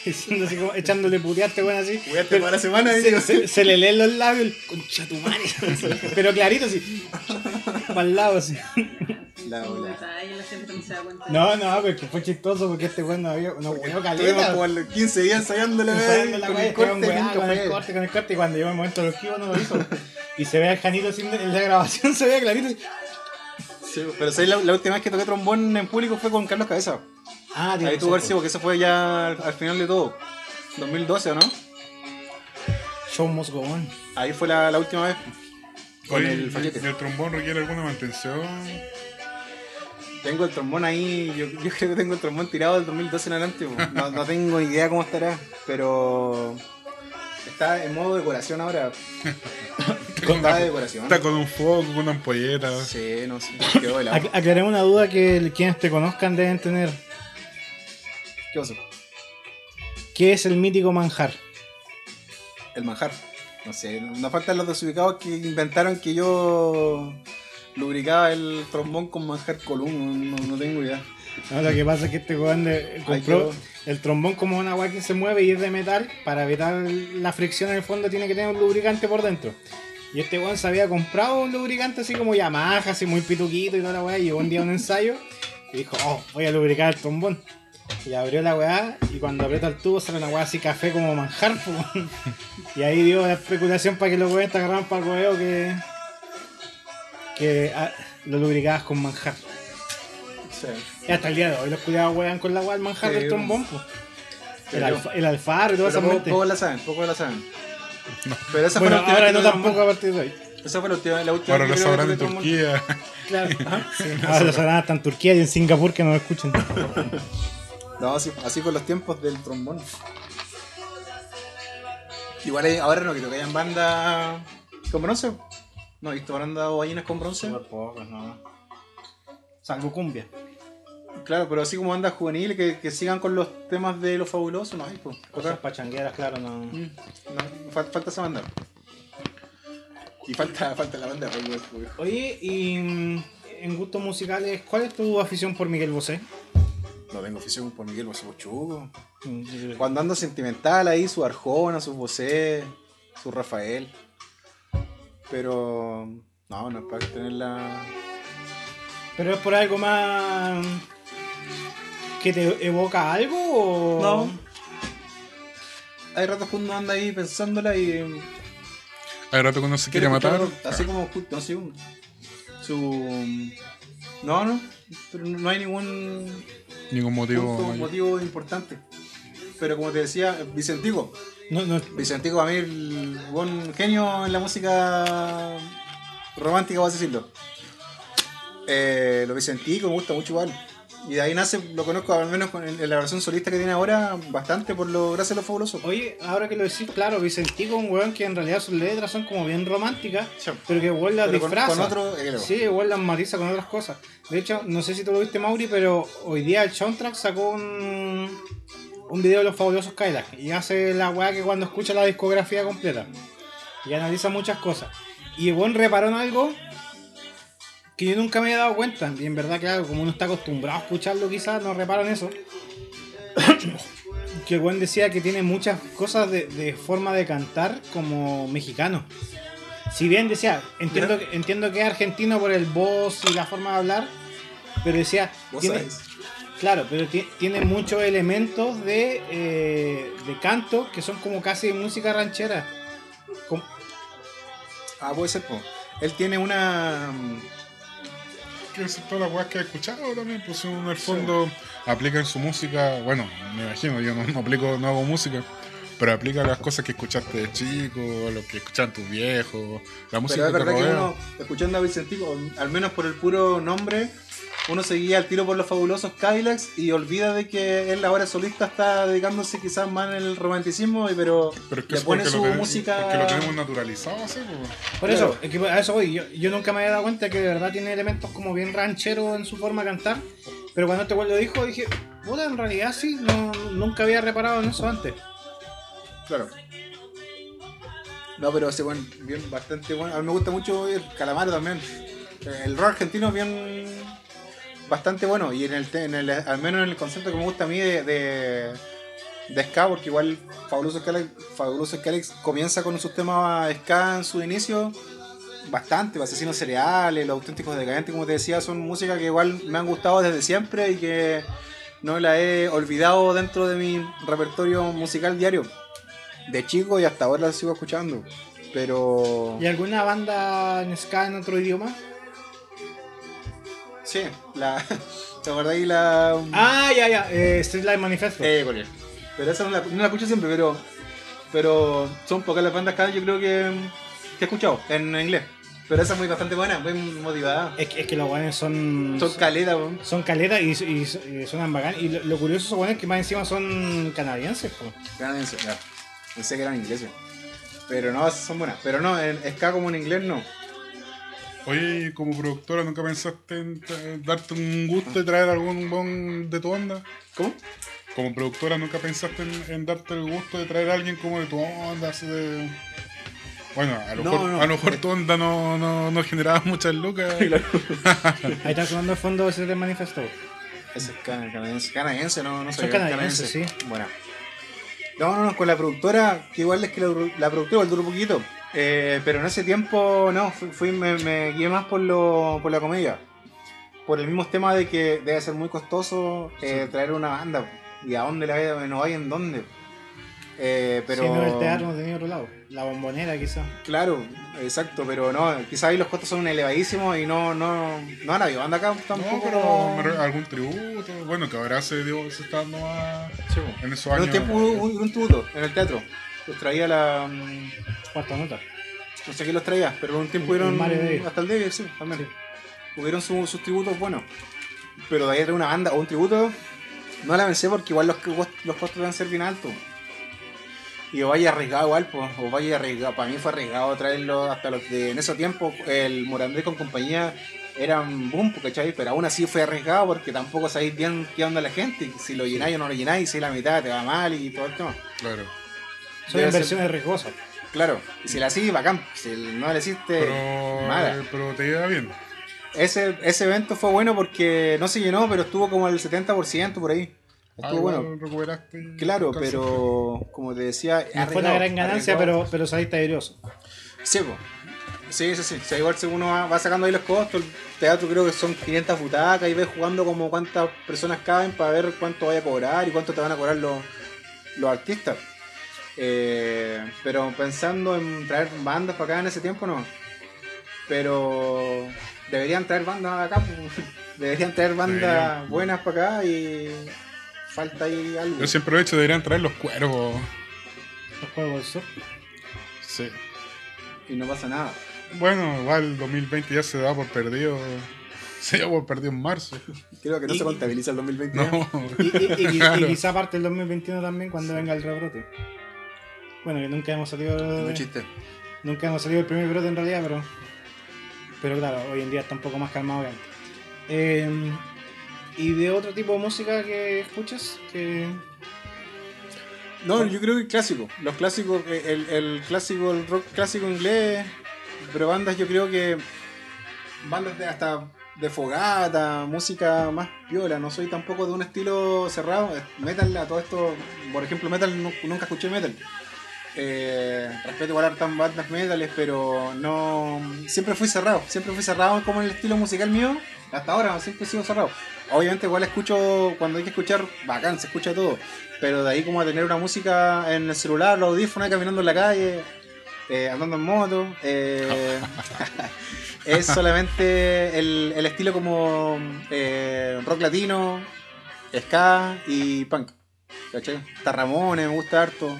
Diciendo así como, echándole putearte, bueno, así. A toda la semana Se, digo, se- se le leen los labios, el concha tu madre. Pero clarito, así. Para el lado, así. La ola. no. No, no, pero que fue chistoso porque este weón no había. No, weón, Estuvimos caleta. como a los 15 días ensayándole, la con el corte, con, el corte, con el corte, y cuando llegó el momento del esquivo no lo hizo. Y se ve al Janito así en la grabación, se ve clarito. así. Sí, pero ¿sabes? La, la última vez que toqué trombón en público fue con Carlos Cabeza. Ah, tiene Ahí que tuvo ser porque eso fue ya al, al final de todo. 2012, ¿o no? Show must go on. Ahí fue la, la última vez. Con Oye, el fallete. ¿y el trombón requiere alguna mantención? Tengo el trombón ahí, yo, yo creo que tengo el trombón tirado del 2012 en adelante. No, no tengo idea cómo estará, pero está en modo decoración ahora. Está de decoración. Está con un foco, con una ampolleta. Sí, no sé, quedó de lado. Ac- Aclaremos una duda que quienes te conozcan deben tener. ¿Qué pasó? ¿Qué es el mítico manjar? El manjar. No sé, no, faltan los desubicados que inventaron que yo lubricaba el trombón con manjar column, no, no tengo idea. No, lo que pasa es que este weón compró el trombón como una weá que se mueve y es de metal. Para evitar la fricción en el fondo tiene que tener un lubricante por dentro. Y este weón se había comprado un lubricante así como Yamaha, así muy pituquito y toda la weá. Y llegó un día a un ensayo y dijo, oh, voy a lubricar el trombón. Y abrió la weá y cuando aprieta el tubo sale una weá así café como manjar. y ahí dio la especulación para que los weones te agarraran para el huevo que, que ah, lo lubricabas con manjar. Sí. Y hasta el día de hoy los cuidados wean con la weá del manjar Sí, del trombón, pues. El, alfa, el alfaro y toda Pero esa poco, poco la saben, poco la saben. Pero esa Bueno, fue la última ahora no tampoco a partir de hoy. Esa fue la última, la última Ahora lo que sabrán en. Turquía. Claro. Sí, ahora los sabrán hasta en Turquía y en Singapur que nos escuchan. No, así, así con los tiempos del trombón. Igual hay- ahora no, que tocan en banda con bronce. No, he visto banda o ballenas con bronce. pocos, no. Salvo cumbia. Claro, pero así como bandas juveniles que, que sigan con los temas de lo fabuloso, no hay, pues. Cosas pachangueras, claro, no. Mm, no, fal- falta esa banda. Y falta, falta la banda de. Oye, y mm, en gustos musicales, ¿cuál es tu afición por Miguel Bosé? No tengo afición por Miguel Bosé Pochugo. Mm, Cuando ando sentimental ahí, su Arjona, su Bosé, su Rafael. Pero. No, no es para tener la. ¿Pero es por algo más que te evoca algo o...? No. Hay ratos que uno anda ahí pensándola y. Hay rato que uno se quiere matar. Así como justo, así un- su. No, no. Pero no hay ningún Ningún motivo. punto, motivo importante. Pero como te decía, Vicentico. No, no, Vicentico para mí el buen genio en la música romántica, vas a decirlo. Eh, lo Vicentico me gusta mucho igual. Y de ahí nace, lo conozco al menos con- la versión solista que tiene ahora, bastante por lo gracias a lo fabuloso. Oye, ahora que lo decís, claro, Vicentico es un weón que en realidad sus letras son como bien románticas, Sí. pero que igual las con, disfraza. con otro, eh, Sí, igual las matiza con otras cosas. De hecho, no sé si tú lo viste, Mauri, pero hoy día el Soundtrack sacó un, un video de los fabulosos Cadillac y hace la weá que cuando escucha la discografía completa y analiza muchas cosas. Y el weón reparó en algo que yo nunca me había dado cuenta. Y en verdad, claro, como uno está acostumbrado a escucharlo, quizás no reparo en eso. que weón decía que tiene muchas cosas de, de forma de cantar como mexicano. Si bien decía, entiendo, que- entiendo que es argentino por el voz y la forma de hablar, pero decía, tiene, claro, pero ti- tiene muchos elementos de, eh, de canto que son como casi música ranchera. Como- Ah, puede ser, po. Él tiene una. Que son todas las weas que he escuchado también, pues en el fondo aplica en su música, bueno, me imagino, yo no, no aplico, no hago música, pero aplica las cosas que escuchaste de chico, lo que escuchan tus viejos, la música Pero es que te verdad que uno, escuchando a Vicentico, al menos por el puro nombre, uno seguía al tiro por los fabulosos Cadillacs y olvida de que él ahora solista está dedicándose quizás más en el romanticismo, y- pero, Pero es que le pone su lo tenemos- música... porque lo tenemos naturalizado así, pues. Por Claro. eso, es que a eso voy. Yo, yo nunca me había dado cuenta que de verdad tiene elementos como bien rancheros en su forma de cantar. Pero cuando este güey lo dijo, dije, puta, en realidad sí, no, nunca había reparado en eso antes. Claro. No, pero ese buen, bien bastante bueno. A mí me gusta mucho el Calamaro también. El rock argentino es bien bastante bueno. Y en el, en el al menos en el concepto que me gusta a mí de, de, ska, porque igual Fabuloso Scalex, Fabuloso Scalex comienza con sus temas ska en su inicio. Bastante, Asesinos Cereales, Los Auténticos Decadentes, como te decía, son música que igual me han gustado desde siempre y que no la he olvidado dentro de mi repertorio musical diario de chico y hasta ahora la sigo escuchando. Pero. ¿Y alguna banda en ska en otro idioma? Sí, la. ¿Te acordás ahí la. Ah, ya, ya, eh, Street Life Manifesto. Eh, él. Pero esa no la, no la escucho siempre, pero. Pero son pocas las bandas que yo creo que, que he escuchado en inglés. Pero esa es muy bastante buena, muy motivada. Es, que, es que los guanes son. Son caletas, weón. son caletas y, y, y suenan bacán. Y lo, lo curioso esos guanes es que más encima son canadienses. po. Canadiense, ya. Pensé que eran ingleses. Pero no, son buenas. Pero no, en ska como en inglés no. Oye, ¿y como productora, ¿nunca pensaste en darte un gusto de traer algún bon de tu onda? ¿Cómo? Como productora, ¿nunca pensaste en, en darte el gusto de traer a alguien como de tu onda? Así de... Bueno, a lo No, mejor, no. A lo mejor tu onda no, no, no generaba muchas lucas. Ahí está sonando el fondo ese del manifesto. Ese es cana- canadiense. Canadiense, no, no sé. Son canadienses, sí. Bueno. No, no, no, con la productora, que igual es que la, la productora duró un poquito. Eh, pero en ese tiempo, no, fui, fui- me, me guié más por, lo, por la comedia. Por el mismo tema de que debe ser muy costoso eh, traer una banda. ¿Y a dónde la hay? No hay en dónde. Eh, pero... Si no, el teatro no tenía otro lado. La bombonera, quizás. Claro, exacto, pero no, quizás ahí los costos son elevadísimos y no, no, no han habido banda acá No, tampoco. pero me re- algún tributo. Bueno, que ahora se, dio, se está dando más Sí, en esos En años. un tiempo hubo un, un tributo en el teatro. Los traía la. mm, Cuarta nota. No sé quién los traía, pero en un tiempo hubieron. Hasta el David, sí, también. Hubieron su- sus tributos buenos. Pero de ahí traer una banda o un tributo, no la vencé porque igual los, los costos deben ser bien altos. Y o vaya arriesgado igual, pues, o vaya arriesgado. Para mí fue arriesgado traerlo hasta los de. En ese tiempo, el Morandé con compañía eran boom, ¿cachai? Pero aún así fue arriesgado porque tampoco sabéis bien qué onda la gente. Si lo llenáis o no lo llenáis, si la mitad te va mal y todo el tema. Claro. Son Debe inversiones riesgosas. Claro, y si la hacís, bacán. Si no la hiciste, Pero, mala. pero te lleva bien. Ese, ese evento fue bueno porque no se llenó, pero estuvo como al 70% por ahí. Ah, Estuvo bueno. recuperaste. Claro, pero como te decía, No fue una gran ganancia, pero, pero saliste airoso. Sí, po. sí, sí, sí. O sea, igual si uno va, va sacando ahí los costos, el teatro creo que son 500 butacas y ves jugando como cuántas personas caben para ver cuánto vaya a cobrar y cuánto te van a cobrar los, los artistas. Eh, pero pensando en traer bandas para acá en ese tiempo, no. Pero deberían traer bandas acá, deberían traer bandas Deberían. buenas para acá y falta ahí algo. Yo siempre lo he dicho, deberían traer los cuervos. Los del sur. Sí. Y no pasa nada. Bueno, igual el 2020 ya se da por perdido. Se da por perdido en marzo. Creo que no Y- se contabiliza el 2020. No. Y, y- y- y Claro. quizá parte del 2021 también cuando venga el rebrote. Bueno, que nunca hemos salido No de- chiste. nunca hemos salido del primer brote en realidad, pero pero claro, hoy en día está un poco más calmado que antes. Eh, ¿Y de otro tipo de música que escuchas? Que No, yo creo que clásico. Los clásicos, eh, el, el clásico, el rock clásico inglés, pero bandas yo creo que bandas de hasta de fogata, música más viola, no soy tampoco de un estilo cerrado. Metal, a todo esto, por ejemplo, metal nu- nunca escuché metal. Eh, respeto igual hartas bandas metales, pero no. Siempre fui cerrado, siempre fui cerrado como en el estilo musical mío. Hasta ahora siempre he sido cerrado. Obviamente igual escucho, cuando hay que escuchar, bacán, se escucha todo. Pero de ahí como a tener una música en el celular, los audífonos, caminando en la calle, eh, andando en moto. eh, es solamente el, estilo como eh, rock latino, ska y punk. ¿Cachai? Está Ramones, me gusta harto.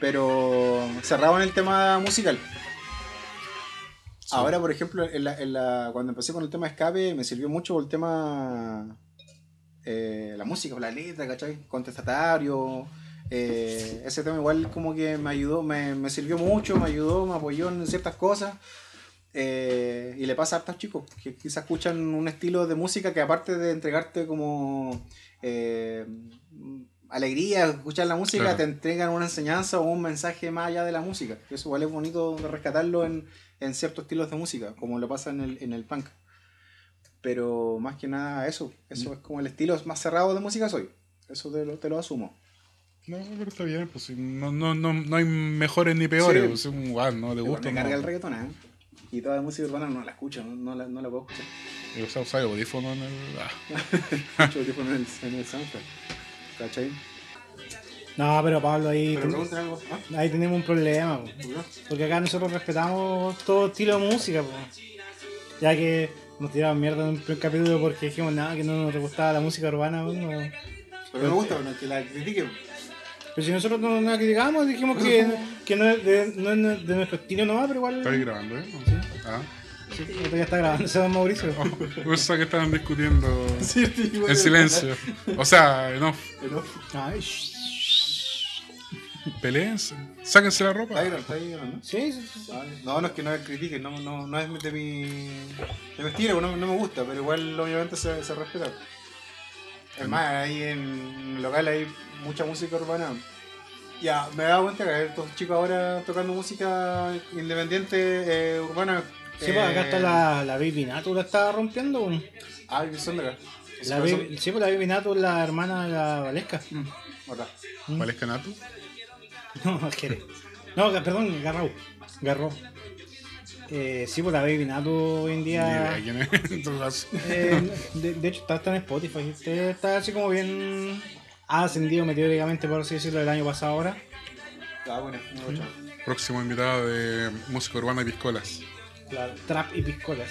Pero cerrado en el tema musical. Ahora, por ejemplo, en la- en la- cuando empecé con el tema escape, me sirvió mucho el tema. eh, la música, la letra, ¿cachai? Contestatario. eh, ese tema igual como que me ayudó, me, me sirvió mucho, me ayudó, me apoyó en ciertas cosas. eh, y le pasa a hartos chicos que quizás escuchan un estilo de música que aparte de entregarte como eh, alegría, escuchar la música, Claro. te entregan una enseñanza o un mensaje más allá de la música. Eso igual es bonito rescatarlo en, en ciertos estilos de música, como lo pasa en el, en el punk. Pero más que nada eso, eso es como el estilo más cerrado de música soy. Eso te lo, te lo asumo. No, pero está bien, pues no, no, no, no hay mejores ni peores, Sí. pues, es un guau, no te gusta. me carga no. el reggaetón, ¿eh? Y toda la música urbana no la escucho, no, no la, no la puedo escuchar. Y usar audífono en el. ah. Tipo en el, en el soundtrack. ¿Cachai? No, pero Pablo, ahí, Pero ten- algo. ¿Ah? ahí tenemos un problema. po. Porque acá nosotros respetamos todo estilo de música, po. ya que nos tiraban mierda en un primer capítulo porque dijimos nada, que no nos gustaba la música urbana. po, no. Pero me gusta, bueno, que la critiquen. Pero si nosotros no, no la criticamos, dijimos que, que no, es de, no es de nuestro estilo nomás, pero igual. ¿Estáis grabando, eh? Ah. Esto ya está grabando, se va Mauricio. Pensaba que estaban discutiendo Sí, sí, en silencio. O sea, no, Pero, Ay, shh. peleense. Sáquense la Está ropa. ahí, está ahí, ¿no? Sí, sí, sí. No, no es que no me critiquen, no, no, no es de mi, de mi estilo, no, no me gusta, pero igual obviamente se, se respeta. Es más, ahí en el local hay mucha música urbana. Ya, me he dado cuenta que hay estos chicos ahora tocando música independiente eh, urbana. Sí, pues acá está la, la Baby Natu, la está rompiendo. Ah, que son de acá. La Baby, sí, pues la Baby Natu es la hermana de la Valesca. Mm, acá. ¿Cuál es Canato? No, Jerez. No, perdón, Garrau. Garro. Eh, sí, pues la Baby Natu hoy en Ni idea día. quién es. en todo caso. eh, de, de hecho, está, en Spotify. Este está así como bien. Ha ascendido meteóricamente, por así decirlo, el año pasado ahora. Ah, bueno, no hecho. Próximo invitado de música urbana y piscolas. Claro. Trap y piscolas.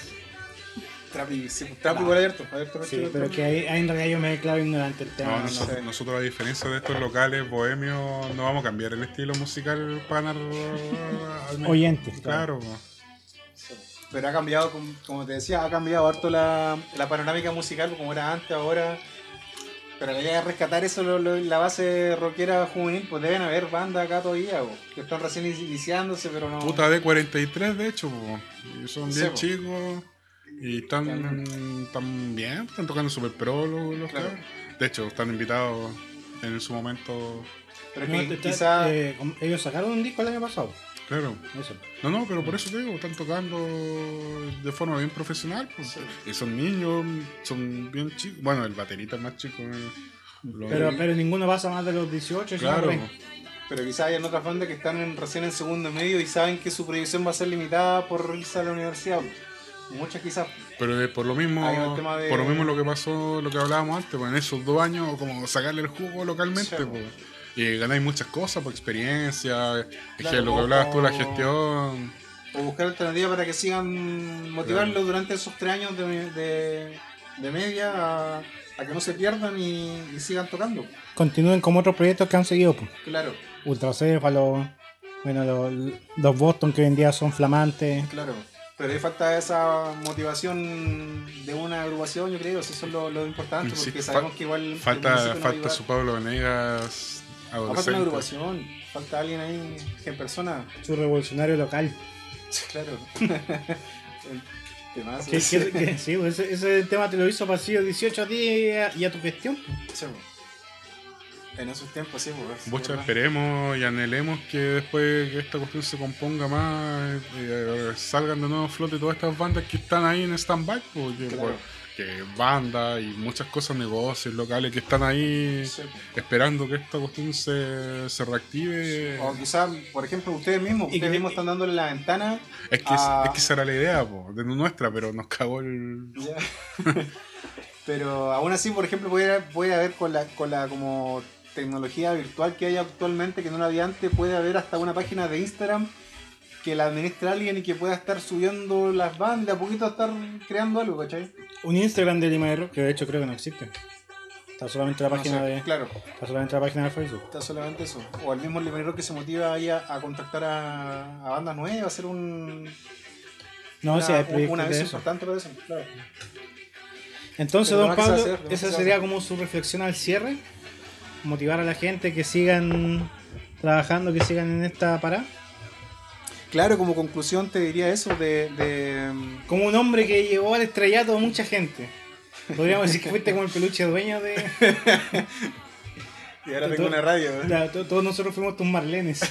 Trap y, sí, trap igual abierto. abierto Sí, abierto, pero que ahí, ahí en realidad yo me declaro ignorante el tema. No, no nosotros, sé. nosotros, a diferencia de estos locales bohemios, no vamos a cambiar el estilo musical para Oyentes, Claro, Pero ha cambiado, como- como te decía, ha cambiado harto la, la panorámica musical, como era antes, ahora. Pero la idea de rescatar eso, lo- lo- la base rockera juvenil, pues deben haber bandas acá todavía, que están recién iniciándose, pero no. puta de 43 de hecho. Y son Sí, bien po. chicos y están, están bien, están tocando super pro los, los Claro. De hecho, están invitados en su momento. Pero No, que te- te- quizá. eh, ellos sacaron un disco el año pasado. Claro. Eso. No, no, pero por eso te digo, están tocando de forma bien profesional. pues. Y son niños, son bien chicos. Bueno, el baterista es más chico. lo- Pero, pero ninguno pasa más de los 18, sino claro. Pero quizá hay en otras bandas que están en- recién en segundo medio y saben que su proyección va a ser limitada por irse a la universidad. Muchas quizás. Pero por lo mismo, de- por lo mismo lo que pasó, lo que hablábamos antes, pues en esos dos años, como sacarle el jugo localmente, Sí, pues. Y ganáis muchas cosas por experiencia, es que Claro, lo que hablabas tú, la gestión. O buscar alternativas para que sigan motivarlos durante esos tres años de, de, de media a, a que no se pierdan y, y sigan tocando. Continúen como otros proyectos que han seguido. Pues. Claro, Ultracéfalo, bueno, los, los Boston que hoy en día son flamantes. claro. Pero ahí falta esa motivación de una agrupación, yo creo, eso es lo, lo importante, Sí, porque fa- sabemos que igual... Falta, su Pablo Venegas Falta una agrupación, falta alguien ahí en persona. Su revolucionario local. Claro. Temazo ese. que- que- sí, pues ese, ese tema te lo hizo pasillo 18 a ti y a, y a tu gestión. pues. Sí. En esos tiempos, sí, pues. Esperemos y anhelemos que después que esta cuestión se componga más, eh, salgan de nuevo a flote todas estas bandas que están ahí en stand-by, porque Claro. Que bandas y muchas cosas, negocios locales que están ahí Sí, esperando que esta cuestión se, se reactive. O quizás, por ejemplo, ustedes mismos, Y ustedes que- mismos están dándole la ventana. Es que, es que esa era la idea po, de nuestra, pero nos cagó el. Pero aún así, por ejemplo, puede, puede haber con la, con la como tecnología virtual que hay actualmente, que no la había antes, puede haber hasta una página de Instagram que la administre alguien y que pueda estar subiendo las bandas, a poquito estar creando algo, ¿cachai? Un Instagram de Lima de Rock, que de hecho creo que no existe. Está solamente la No página sé, de. Claro, Está solamente la página de Facebook. está solamente eso. O el mismo limonero que se motiva ahí a, a contactar a, a bandas nuevas, a hacer un, No, una, hay un- proyectos una de vez importante para eso. Claro. Entonces, Pero don no, ¿qué se va a Pablo, esa sería como su reflexión al cierre. Motivar a la gente que sigan trabajando, que sigan en esta parada. Claro, como conclusión te diría eso de... de Como un hombre que llevó al estrellato a mucha gente. Podríamos decir que fuiste como el peluche dueño de. y ahora tengo una radio. ¿eh? To- todos nosotros fuimos tus marlenes.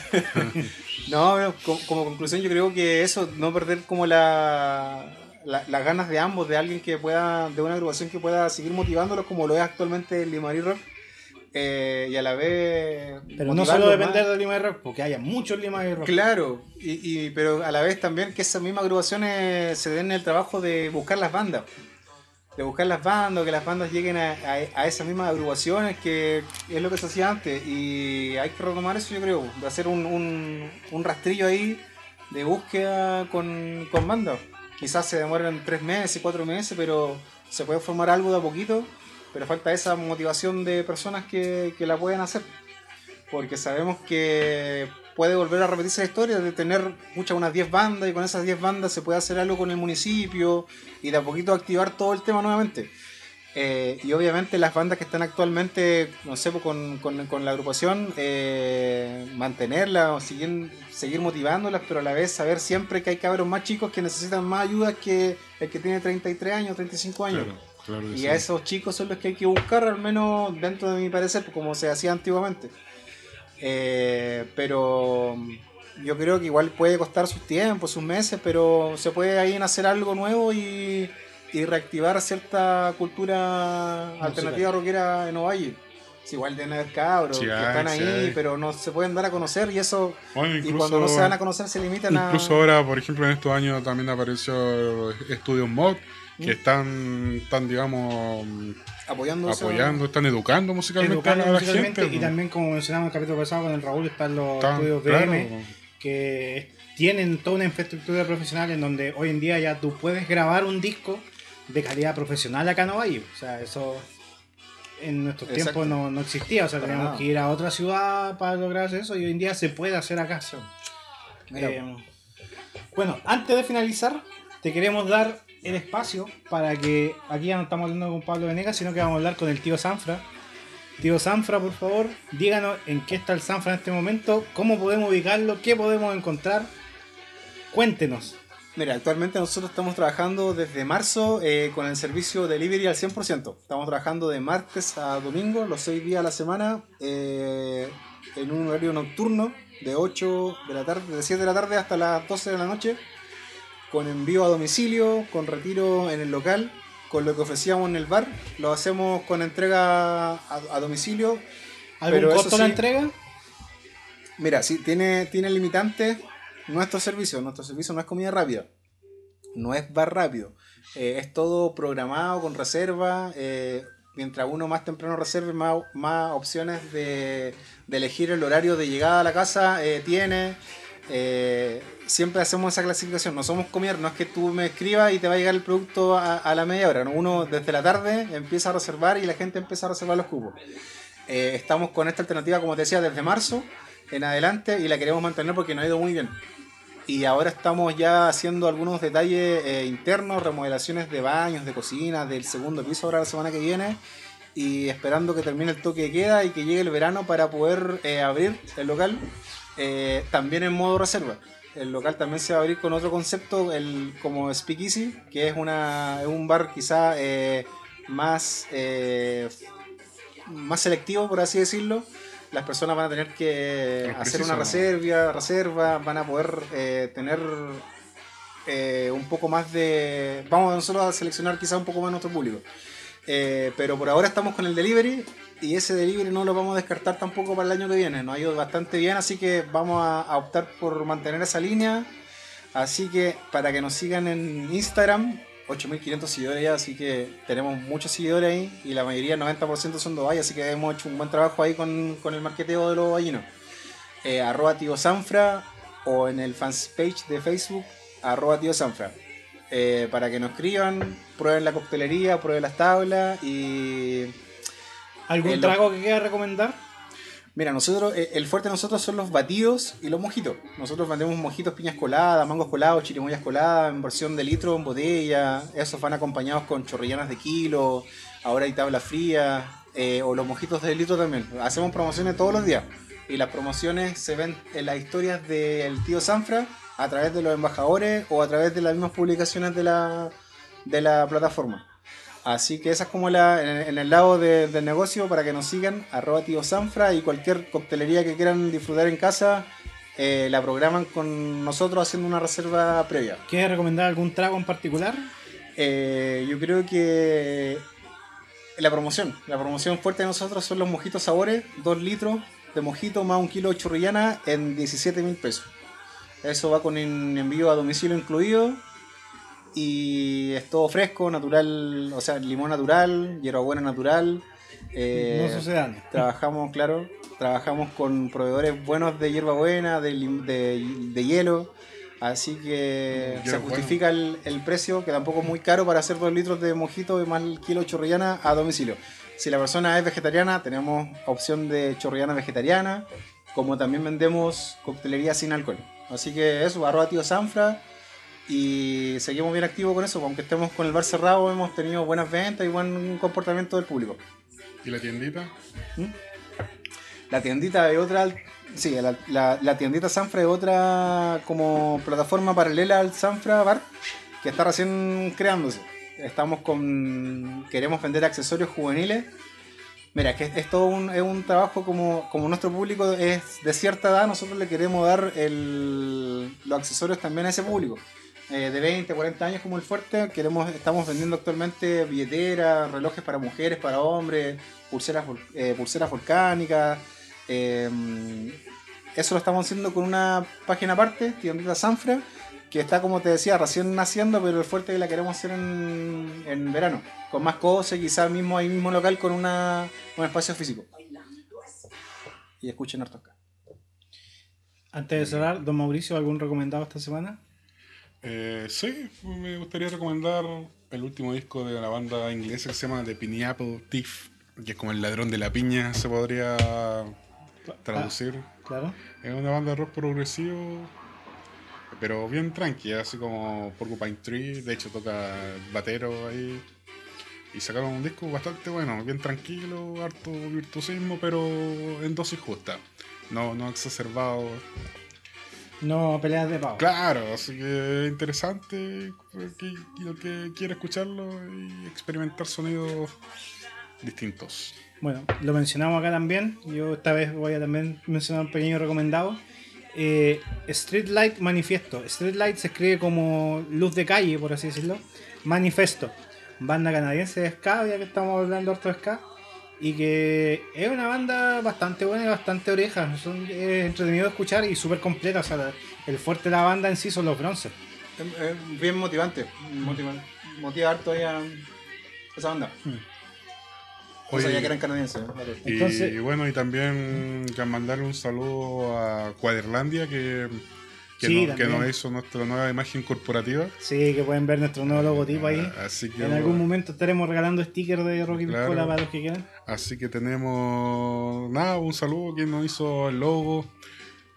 No, no, co- como, conclusión yo creo que eso, no perder como la, la- las ganas de ambos, de alguien que pueda, de una agrupación que pueda seguir motivándolos como lo es actualmente el Limari Rock. Eh, y a la vez... Pero no solo depender más. de Lima de Rock, porque haya muchos Lima de Rock. Claro, y, y- pero a la vez también que esas mismas agrupaciones se den el trabajo de buscar las bandas. De buscar las bandas, que las bandas lleguen a, a- a esas mismas agrupaciones, que es lo que se hacía antes. Y hay que retomar eso, yo creo, de hacer un, un- un rastrillo ahí de búsqueda con, con bandas. Quizás se demoren tres meses, cuatro meses, pero se puede formar algo de a poquito. Pero falta esa motivación de personas que, que la pueden hacer porque sabemos que puede volver a repetirse la historia de tener muchas unas 10 bandas y con esas 10 bandas se puede hacer algo con el municipio y de a poquito activar todo el tema nuevamente. Eh, y obviamente las bandas que están actualmente, no sé, pues, con, con- la agrupación, eh, mantenerlas o seguir, motivándolas, pero a la vez saber siempre que hay cabros más chicos que necesitan más ayuda que el que tiene 33 años, 35 años. Claro Y sí. a esos chicos son los que hay que buscar, al menos dentro de mi parecer, como se hacía antiguamente. Eh, pero yo creo que igual puede costar sus tiempos, sus meses, pero se puede ahí hacer algo nuevo y, y reactivar cierta cultura alternativa rockera en Ovalle. Sí, igual deben haber cabros Sí que están sí ahí, pero no se pueden dar a conocer y eso. Bueno, y incluso- cuando no se dan a conocer se limitan a. Incluso ahora, por ejemplo, en estos años también apareció Estudios Mod, que Mm. están, están digamos, apoyando apoyando, están educando musicalmente Educando a la musicalmente, gente. y también como mencionamos en el capítulo pasado con el Raúl están los Están- estudios claro, BM que tienen toda una infraestructura profesional en donde hoy en día ya tú puedes grabar un disco de calidad profesional acá en Ovalle. O sea, eso en nuestros Exacto. tiempos no, no existía. O sea, Para teníamos nada. que ir a otra ciudad para lograr eso y hoy en día se puede hacer acá. Mira, Eh, bueno, antes de finalizar, te queremos dar el espacio para que aquí ya no estamos hablando con Pablo Venegas, sino que vamos a hablar con el tío Sanfra. Tío Sanfra, por favor, díganos en qué está el Sanfra en este momento, cómo podemos ubicarlo, qué podemos encontrar. Cuéntenos. Mira, actualmente nosotros estamos trabajando desde marzo eh, con el servicio delivery al 100%. Estamos trabajando de martes a domingo, los 6 días a la semana, eh, en un horario nocturno de 8 de la tarde, de 7 de la tarde hasta las 12 de la noche, con envío a domicilio, con retiro en el local, con lo que ofrecíamos en el bar, lo hacemos con entrega a, a domicilio. ¿Algún Pero costo la entrega? Mira, sí, tiene, tiene limitantes nuestro servicio. Nuestro servicio no es comida rápida. No es bar rápido. Eh, es todo programado con reserva. eh, mientras uno más temprano reserve, más, más opciones de, de elegir el horario de llegada a la casa eh, tiene. Eh, siempre hacemos esa clasificación. No somos comer, no es que tú me escribas y te va a llegar el producto a, a la media hora. ¿no? Uno desde la tarde empieza a reservar y la gente empieza a reservar los cupos. Eh, estamos con esta alternativa, como te decía, desde marzo en adelante y la queremos mantener porque nos ha ido muy bien. Y ahora estamos ya haciendo algunos detalles eh, internos, remodelaciones de baños, de cocinas, del segundo piso ahora la semana que viene. Y esperando que termine el toque de queda y que llegue el verano para poder eh, abrir el local eh, también en modo reserva. El local también se va a abrir con otro concepto, el, como Speakeasy, que es, una, es un bar quizá eh, más, eh, más selectivo, por así decirlo. Las personas van a tener que hacer una reserva, reserva, van a poder tener un poco más de... Vamos nosotros a seleccionar quizá un poco más nuestro público. Pero por ahora estamos con el delivery y ese delivery no lo vamos a descartar tampoco para el año que viene. Nos ha ido bastante bien, así que vamos a, optar por mantener esa línea. Así que para que nos sigan en Instagram, 8500 seguidores ya, así que tenemos muchos seguidores ahí y la mayoría, 90% son de así que hemos hecho un buen trabajo ahí con, con el marqueteo de los vallinos. Eh, arroba tío Sanfra o en el fanpage de Facebook, arroba tío Sanfra. Eh, para que nos escriban, prueben la coctelería, prueben las tablas y... ¿Algún El- trago que quiera recomendar? Mira, nosotros, eh, el fuerte de nosotros son los batidos y los mojitos. Nosotros vendemos mojitos, piñas coladas, mangos colados, chirimoyas coladas en versión de litro, en botella. Esos van acompañados con chorrillanas de kilo. Ahora hay tabla fría. eh, o los mojitos de litro también. Hacemos promociones todos los días. Y las promociones se ven en las historias del tío Sanfra a través de los embajadores o a través de las mismas publicaciones de la, de la plataforma. Así que esa es como la, en, en el lado de- del negocio para que nos sigan, arroba tío Sanfra y cualquier coctelería que quieran disfrutar en casa, eh, la programan con nosotros haciendo una reserva previa. ¿Quieres recomendar algún trago en particular? Eh, yo creo que la promoción, la promoción fuerte de nosotros son los mojitos sabores, 2 litros de mojito más un kilo de churrillana en 17 mil pesos. Eso va con en- envío a domicilio incluido y es todo fresco, natural, o sea, limón natural, hierbabuena natural. eh, no sucede nada. Trabajamos, claro, trabajamos con proveedores buenos de hierbabuena, de, de, de hielo. Así que se Hierbabuena. justifica el, el precio, que tampoco es muy caro para hacer 2 litros de mojito y más el kilo de chorrillana a domicilio. Si la persona es vegetariana, tenemos opción de chorrillana vegetariana, como también vendemos coctelería sin alcohol. Así que eso, arroba tío Sanfra. Y seguimos bien activos con eso, aunque estemos con el bar cerrado, hemos tenido buenas ventas y buen comportamiento del público. ¿Y la tiendita? La tiendita de otra. Sí, la, la, la tiendita Sanfra es otra como plataforma paralela al Sanfra Bar que está recién creándose. Estamos con. Queremos vender accesorios juveniles. Mira, es que es todo un, es un trabajo como, como nuestro público es de cierta edad, nosotros le queremos dar el, los accesorios también a ese público. Eh, de 20, 40 años como el fuerte, queremos, estamos vendiendo actualmente billeteras, relojes para mujeres, para hombres, pulseras, eh, pulseras volcánicas. eh, eso lo estamos haciendo con una página aparte, Tiendita Sanfra, que está, como te decía, recién naciendo, pero el fuerte la queremos hacer en, en verano, con más cosas, quizás mismo ahí mismo local con una, un espacio físico. Y escuchen harto acá. Antes de cerrar, don Mauricio, ¿algún recomendado esta semana? Eh, sí, me gustaría recomendar el último disco de la banda inglesa que se llama The Pineapple Thief, que es como el ladrón de la piña, se podría traducir. Claro. Es una banda de rock progresivo, pero bien tranqui, así como Porcupine Tree. De hecho, toca batero ahí. Y sacaron un disco bastante bueno, bien tranquilo, harto virtuosismo, pero en dosis justa. No, no exacerbado. No peleas de pavo. Claro, así que interesante. Que, el que quiere escucharlo y experimentar sonidos distintos. Bueno, lo mencionamos acá también. Yo esta vez voy a también mencionar un pequeño recomendado. Eh, Streetlight Manifiesto. Streetlight se escribe como luz de calle, por así decirlo. Manifesto. Banda canadiense de ska, ya que estamos hablando harto de ska. Y que es una banda bastante buena y bastante oreja. Son, es entretenido de escuchar y súper completa. O sea, la- el fuerte de la banda en sí son los bronces. Es, es bien motivante. Motiva, motiva harto a esa banda. Sea, Oye, ya que eran canadienses. ¿eh? Vale. Y, Entonces- y bueno, y también que mandarle un saludo a Cuaderlandia que, que, Sí, no- que también. nos hizo nuestra nueva imagen corporativa. Sí, que pueden ver nuestro nuevo logotipo ahí. Así que, En algún momento estaremos regalando stickers de Rocky Claro. Piscola para los que quieran. así que tenemos nada, un saludo a quien nos hizo el logo.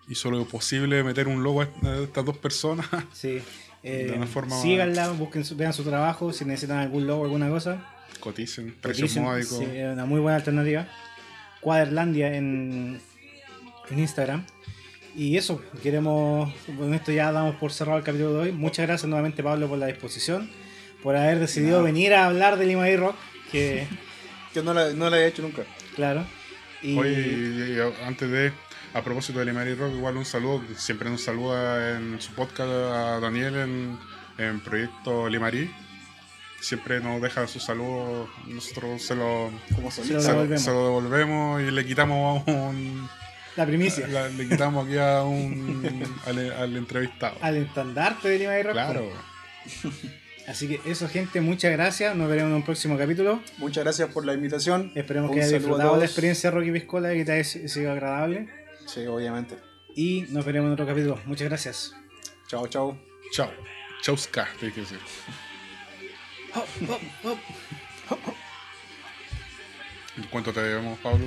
Hizo lo posible meter un logo a est- a estas dos personas. Sí. Eh, De una forma- síganla, busquen vean su trabajo, si necesitan algún logo, alguna cosa. Coticen, precios módicos. sí, una muy buena alternativa. Cuaderlandia en, en Instagram. Y eso, queremos, con esto ya damos por cerrado el capítulo de hoy. Muchas gracias nuevamente Pablo por la disposición, por haber decidido venir a hablar de Lima y Rock, que Yo no la, no la he hecho nunca. claro. Y, Oye, y- y antes de, a propósito de Limari Rock, igual un saludo, siempre nos saluda en su podcast a Daniel en, en Proyecto Limari. Siempre nos deja su saludo, nosotros se lo, Se lo solista. se, lo- devolvemos. se lo devolvemos y le quitamos un, la primicia, la- le quitamos aquí a un al, al entrevistado. al estandarte de Lima y Rock. Claro. Así que eso, gente, muchas gracias. Nos veremos en un próximo capítulo. Muchas gracias por la invitación. Esperemos Un que hayas disfrutado de la experiencia de Rocky Piscola y que te haya sido agradable. Sí, obviamente. y nos veremos en otro capítulo. Muchas gracias. Chao, chao. Chao. Chauska, te dije decir. Hop, hop, hop. ¿Cuánto te debemos, Pablo?